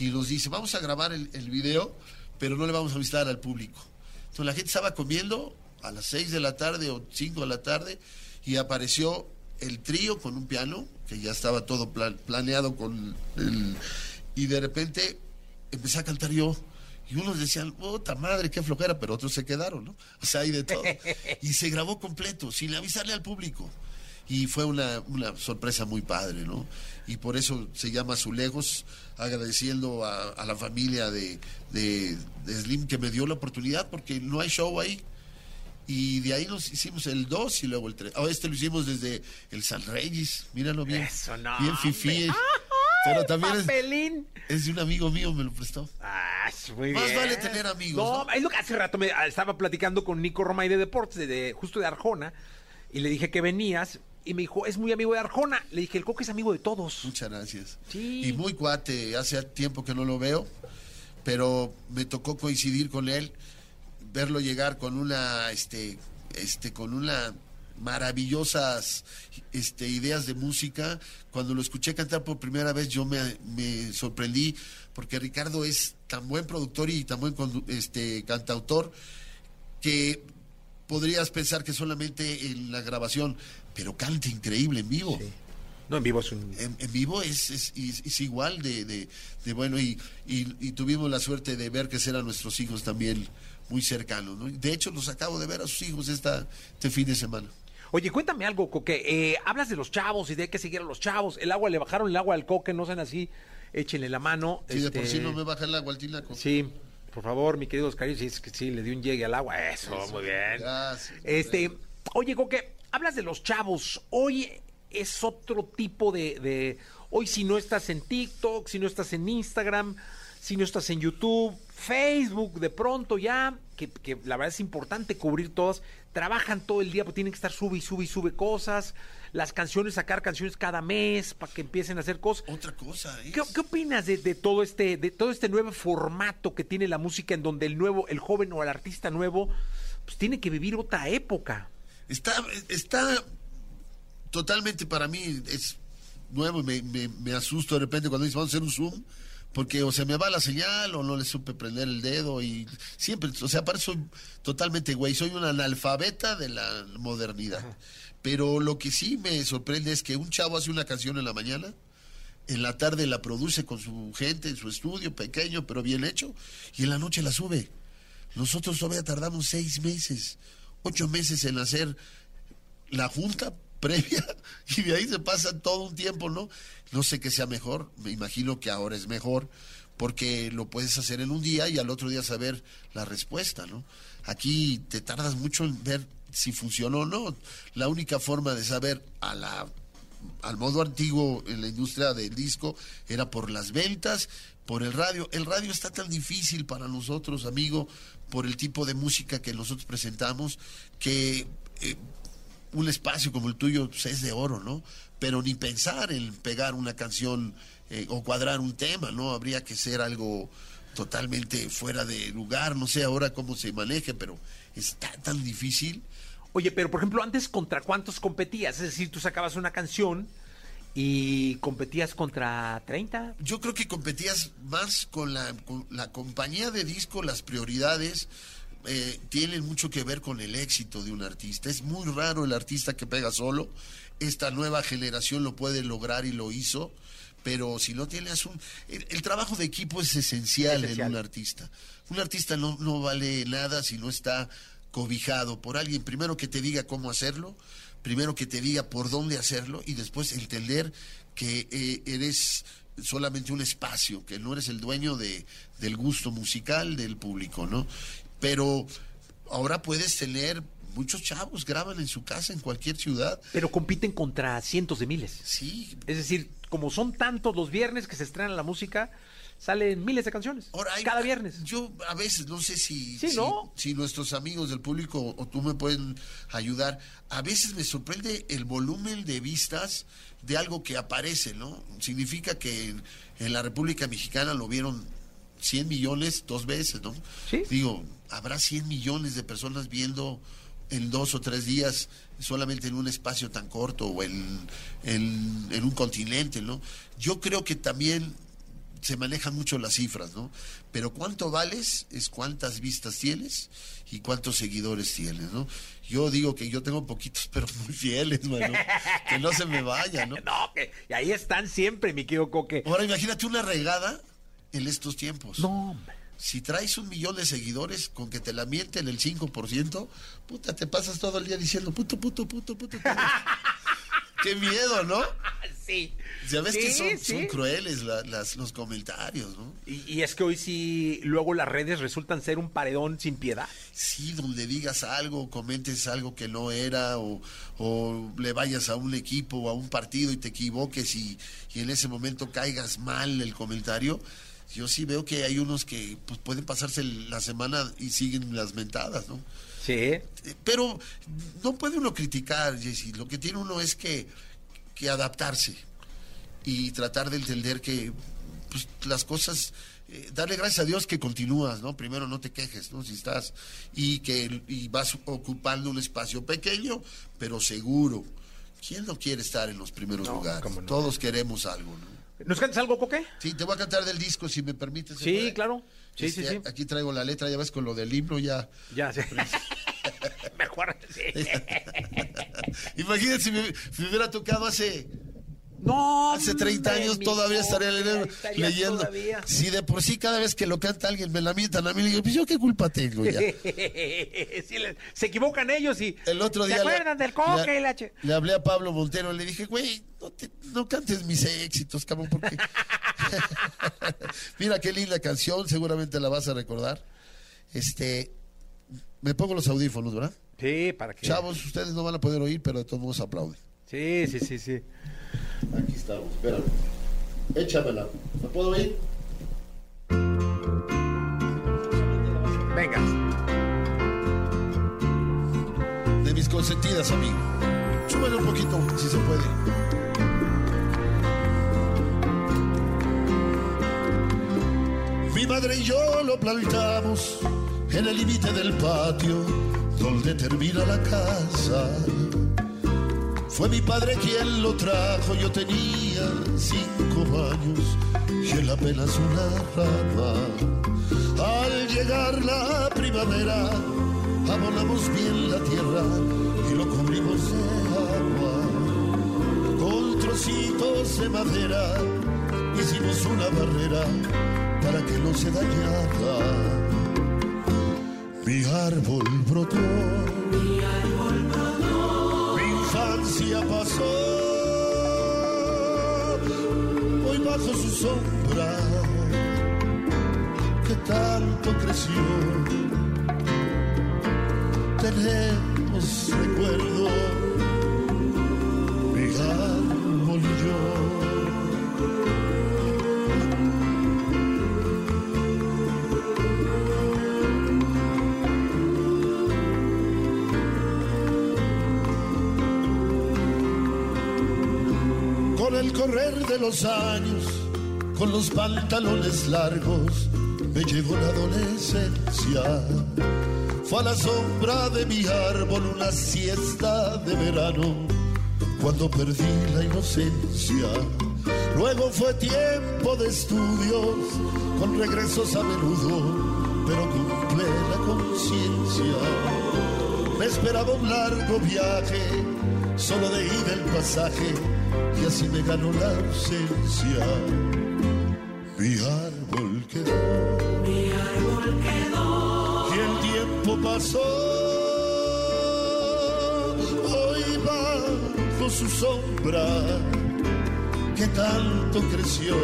Y nos dice, vamos a grabar el, el video, pero no le vamos a avisar al público. Entonces la gente estaba comiendo a las 6 de la tarde o 5 de la tarde y apareció el trío con un piano, que ya estaba todo pla- planeado con el... Y de repente empecé a cantar yo. Y unos decían, puta madre, qué flojera, pero otros se quedaron, ¿no? O sea, hay de todo. (laughs) Y se grabó completo, sin avisarle al público. Y fue una, una sorpresa muy padre, ¿no? Y por eso se llama Azulejos, agradeciendo a, a la familia de, de- de Slim que me dio la oportunidad, porque no hay show ahí. Y de ahí nos hicimos el 2 y luego el 3. este lo hicimos desde el San Reyes, míralo bien. Eso, no, Bien fifí. Pero también es, Papelín. es de un amigo mío, me lo prestó. Ah, muy Más bien. vale tener amigos, No, ¿no? es lo que hace rato me, ah, estaba platicando con Nico Romay de Deportes, de, de- justo de Arjona, y le dije que venías, y me dijo, es muy amigo de Arjona. Le dije, el Coque es amigo de todos. Muchas gracias. Sí. Y muy cuate, hace tiempo que no lo veo, pero me tocó coincidir con él, verlo llegar con una, este, este, con una maravillosas este, ideas de música. Cuando lo escuché cantar por primera vez, yo me, me sorprendí porque Ricardo es tan buen productor y tan buen este, cantautor que podrías pensar que solamente en la grabación, pero canta increíble en vivo. No, en vivo es un... En, en vivo es, es, es- es igual de, de- de bueno y, y- y tuvimos la suerte de ver crecer a nuestros hijos también muy cercanos. ¿no? De hecho, los acabo de ver a sus hijos esta, este fin de semana. Oye, cuéntame algo, Coque. Eh, hablas de los chavos y de que seguir a los chavos. El agua, le bajaron el agua al Coque, no sean así. Échenle la mano. Si de por este, sí no me baja el agua al tinaco. Sí, por favor, mi querido Oscar, sí, es que sí, le dio un llegue al agua. Eso, muy bien. Gracias. Este, oye, Coque, hablas de los chavos. Hoy es otro tipo de, de- Hoy si no estás en TikTok, si no estás en Instagram, si no estás en YouTube, Facebook, de pronto ya, que, que la verdad es importante cubrir todas, trabajan todo el día, pues tienen que estar sube y sube y sube cosas, las canciones, sacar canciones cada mes para que empiecen a hacer cosas. Otra cosa. ¿Qué, qué opinas de, de todo este de todo este nuevo formato que tiene la música en donde el nuevo el joven o el artista nuevo pues tiene que vivir otra época? Está, está totalmente para mí, es nuevo, me, me asusto de repente cuando dice vamos a hacer un Zoom, porque o se me va la señal o no le supe prender el dedo y siempre, o sea, parece soy totalmente güey, soy un analfabeta de la modernidad. Pero lo que sí me sorprende es que un chavo hace una canción en la mañana, en la tarde la produce con su gente en su estudio, pequeño pero bien hecho, y en la noche la sube. Nosotros todavía tardamos seis meses, ocho meses en hacer la junta (laughs) previa y de ahí se pasa todo un tiempo, ¿no? No sé qué sea mejor, me imagino que ahora es mejor porque lo puedes hacer en un día y al otro día saber la respuesta, ¿no? Aquí te tardas mucho en ver si funcionó o no. La única forma de saber a la al modo antiguo en la industria del disco era por las ventas, por el radio. El radio está tan difícil para nosotros, amigo, por el tipo de música que nosotros presentamos, que eh, un espacio como el tuyo pues, es de oro, ¿no? Pero ni pensar en pegar una canción eh, o cuadrar un tema, ¿no? Habría que ser algo totalmente fuera de lugar, no sé ahora cómo se maneje, pero está tan difícil. Oye, pero por ejemplo, antes contra cuántos competías? Es decir, tú sacabas una canción y competías contra 30. Yo creo que competías más con la, con la compañía de disco, las prioridades eh, tienen mucho que ver con el éxito de un artista. Es muy raro el artista que pega solo. Esta nueva generación lo puede lograr y lo hizo, pero si no tienes un... El, el trabajo de equipo es esencial, Esencial. en un artista. Un artista no, no vale nada si no está cobijado por alguien, primero que te diga cómo hacerlo, primero que te diga por dónde hacerlo y después entender que eh, eres solamente un espacio, que no eres el dueño de, del gusto musical del público, ¿no? Pero ahora puedes tener, muchos chavos graban en su casa, en cualquier ciudad. Pero compiten contra cientos de miles. Sí. Es decir, como son tantos los viernes que se estrena la música, salen miles de canciones. Ahora hay- cada viernes. Yo a veces no sé si, Sí, si, ¿no? si nuestros amigos del público o tú me pueden ayudar. A veces me sorprende el volumen de vistas de algo que aparece, ¿no? Significa que en, en la República Mexicana lo vieron 100 millones dos veces, ¿no? Sí. Digo, habrá 100 millones de personas viendo en dos o tres días solamente en un espacio tan corto o en, en, en un continente, ¿no? Yo creo que también se manejan mucho las cifras, ¿no? Pero cuánto vales es cuántas vistas tienes y cuántos seguidores tienes, ¿no? Yo digo que yo tengo poquitos, (laughs) pero muy fieles, mano. Que no se me vaya, ¿no? No, que y ahí están siempre, mi querido Coque. Ahora imagínate una regada en estos tiempos. No, hombre. Si traes un millón de seguidores con que te la mienten el 5%, puta, te pasas todo el día diciendo puto, puto, puto, puto. puto. (laughs) Qué miedo, ¿no? Sí. Ya ves que son, sí. son crueles la- las, los comentarios, ¿no? Y, y es que hoy sí, luego las redes resultan ser un paredón sin piedad. Sí, donde digas algo, comentes algo que no era, o, o le vayas a un equipo o a un partido y te equivoques y, y en ese momento caigas mal el comentario. Yo sí veo que hay unos que pues, pueden pasarse la semana y siguen las mentadas, ¿no? Sí. Eh, Pero no puede uno criticar, Jesse. Lo que tiene uno es que, que adaptarse y tratar de entender que pues, las cosas, eh, darle gracias a Dios que continúas, ¿no? Primero no te quejes, ¿no? Si estás y que y vas ocupando un espacio pequeño, pero seguro. ¿Quién no quiere estar en los primeros No, lugares? no. Todos queremos algo, ¿no? ¿Nos cantas algo, Coque? Sí, te voy a cantar del disco, si me permites. ¿se Sí, claro. Sí, Este, sí, sí. Aquí traigo la letra, ya ves, con lo del himno ya. Ya, sí. (laughs) Mejor, sí. (laughs) Imagínate si me, si me hubiera tocado hace No, Hace 30 hombre, años todavía estaría leyendo. todavía. Si de por sí cada vez que lo canta alguien me la mientan a mí, le digo, pues yo qué culpa tengo ya. (laughs) Le- se equivocan ellos y. El otro día ¿Se le- acuerdan del Coque le, y la che- le hablé a Pablo Montero, le dije, güey, no, te- no cantes mis éxitos, cabrón, porque... (laughs) Mira qué linda canción, seguramente la vas a recordar. Este, me pongo los audífonos, ¿verdad? Sí, para que. Chavos, ustedes no van a poder oír, pero de todos modos aplauden. Sí, sí, sí, sí. Aquí estamos, espérame. Échamela. ¿Me puedo oír? Venga. de mis consentidas, amigo. Súbele un poquito, si se puede. Mi madre y yo lo plantamos en el límite del patio donde termina la casa. Fue mi padre quien lo trajo, yo tenía cinco años y él apenas una rama. Al llegar la primavera, abonamos bien la tierra y lo cubrimos de agua. Con trocitos de madera hicimos una barrera para que no se dañara. Mi árbol brotó. Mi árbol brotó. Infancia pasó. Hoy bajo su sombra que tanto creció. Tenemos recuerdo, el correr de los años, con los pantalones largos, me llegó la adolescencia. Fue a la sombra de mi árbol una siesta de verano, cuando perdí la inocencia. Luego fue tiempo de estudios, con regresos a menudo, pero cumple la conciencia. Me esperaba un largo viaje, solo de ida el pasaje, y así me ganó la ausencia. Mi árbol quedó. Mi árbol quedó. Y el tiempo pasó. Hoy bajo su sombra, que tanto creció.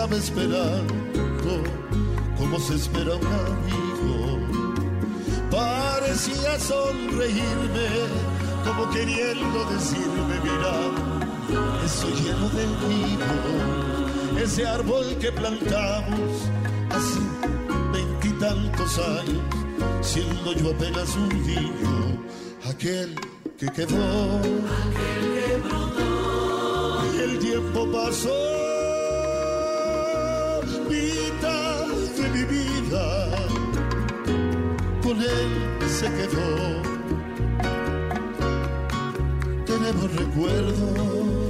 Estaba esperando, como se espera un amigo. Parecía sonreírme, como queriendo decirme, mira, estoy lleno de vivo, ese árbol que plantamos hace veintitantos años, siendo yo apenas un niño, aquel que quedó, y el tiempo pasó, vida de mi vida, con él se quedó. Tenemos recuerdos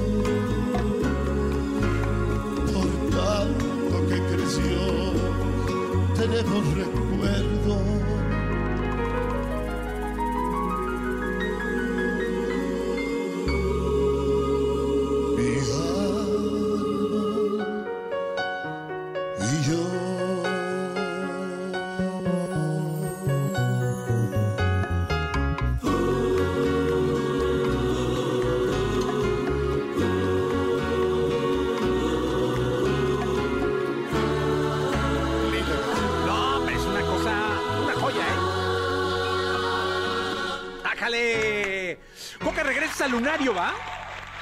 lunario, ¿va?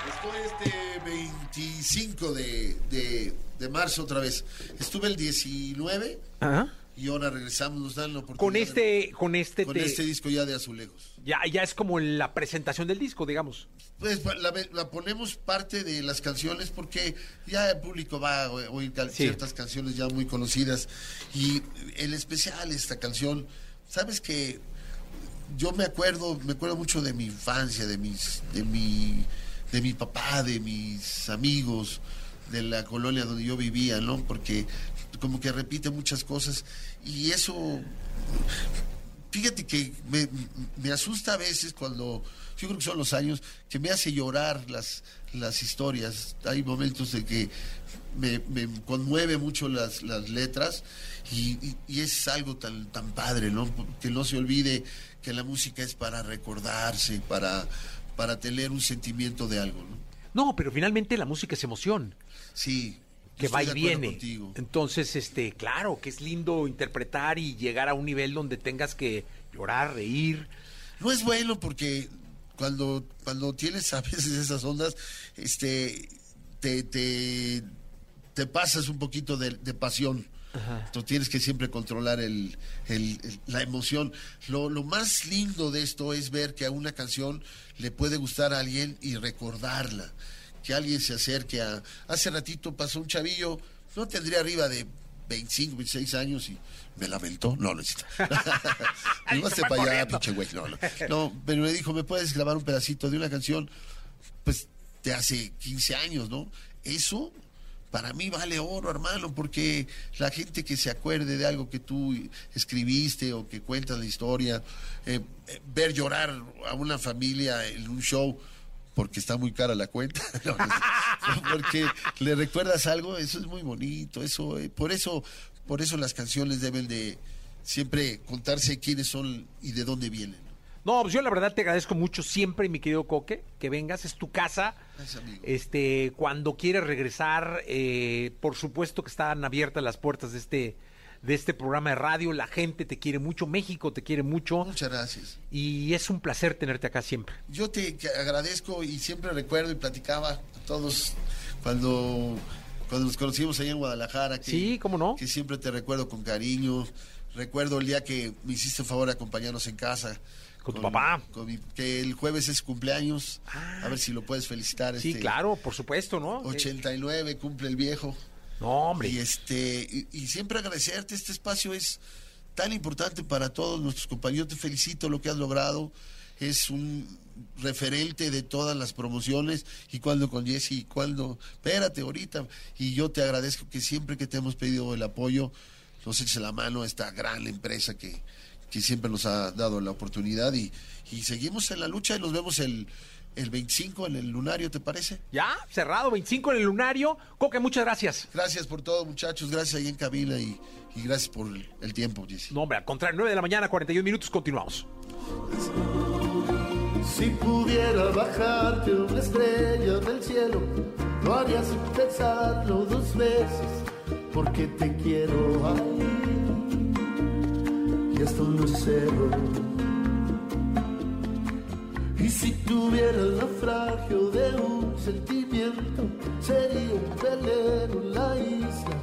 Estoy este 25 de, de, de marzo otra vez. Estuve el 19 Ajá. y ahora regresamos, nos dan la oportunidad. Con de- este, con este, con te- este disco ya de Azulejos. ya, ya es como la presentación del disco, digamos. Pues la, la ponemos parte de las canciones porque ya el público va a oír Sí. ciertas canciones ya muy conocidas y el especial esta canción, sabes que yo me acuerdo, me acuerdo mucho de mi infancia, de mis, de mi, de mi papá, de mis amigos, de la colonia donde yo vivía, ¿no? Porque como que repite muchas cosas y eso fíjate que me, me asusta a veces cuando, yo creo que son los años, que me hace llorar las, las historias. Hay momentos de que me, me conmueve mucho las, las letras y, y- y es algo tan, tan padre, ¿no? Que no se olvide que la música es para recordarse, para, para tener un sentimiento de algo, ¿no? No, pero finalmente la música es emoción. Sí. Que va y viene. contigo. Entonces, este, claro, que es lindo interpretar y llegar a un nivel donde tengas que llorar, reír. No es bueno porque cuando, cuando tienes a veces esas ondas, este, te, te, te pasas un poquito de, de pasión. Tú tienes que siempre controlar el, el- el- la emoción. Lo, lo más lindo de esto es ver que a una canción le puede gustar a alguien y recordarla. Que alguien se acerque a... Hace ratito pasó un chavillo, no tendría arriba de 25, 26 años y me lamentó. No, no (laughs) se fue para allá, pinche güey. No, no. No, pero me dijo, ¿me puedes grabar un pedacito de una canción? Pues de hace 15 años, ¿no? Eso para mí vale oro, hermano, porque la gente que se acuerde de algo que tú escribiste o que cuentas la historia, eh, eh, ver llorar a una familia en un show porque está muy cara la cuenta, (laughs) porque le recuerdas algo, eso es muy bonito, eso, eh, por eso, por eso las canciones deben de siempre contarse quiénes son y de dónde vienen. No, pues yo la verdad te agradezco mucho siempre, mi querido Coque, que vengas, es tu casa. Gracias, amigo. Este, cuando quieres regresar, eh, por supuesto que están abiertas las puertas de este, de este programa de radio. La gente te quiere mucho, México te quiere mucho. Muchas gracias. Y es un placer tenerte acá siempre. Yo te agradezco y siempre recuerdo y platicaba a todos cuando, cuando nos conocimos allá en Guadalajara. Que, Sí, cómo no. Que siempre te recuerdo con cariño. Recuerdo el día que me hiciste el favor de acompañarnos en casa. Con tu papá. con mi- que el jueves es cumpleaños. a ver si lo puedes felicitar. Sí, este, claro, por supuesto, ¿no? 89 cumple el viejo. No, hombre. Y este y, y siempre agradecerte, este espacio es tan importante para todos nuestros compañeros. Te felicito lo que has logrado. Es un referente de todas las promociones y cuando con Jesse y cuando espérate ahorita y yo te agradezco que siempre que te hemos pedido el apoyo nos eches la mano a esta gran empresa que, que siempre nos ha dado la oportunidad y, y seguimos en la lucha y nos vemos el, el 25 en el lunario, ¿te parece? Ya, cerrado, 25 en el lunario. Coque, muchas gracias. Gracias por todo, muchachos. Gracias ahí en cabina y, y gracias por el, el tiempo, Jesse. No, hombre, al contrario, 9 de la mañana, 41 minutos, continuamos. Si pudiera bajarte una estrella del cielo, lo haría sin pensarlo dos veces, porque te quiero ahí. Y no es cero. Y si tuviera el naufragio de un sentimiento, sería un velero la isla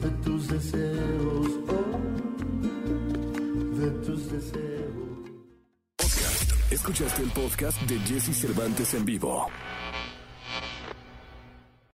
de tus deseos, oh, de tus deseos. Escuchaste el podcast de Jesse Cervantes en vivo.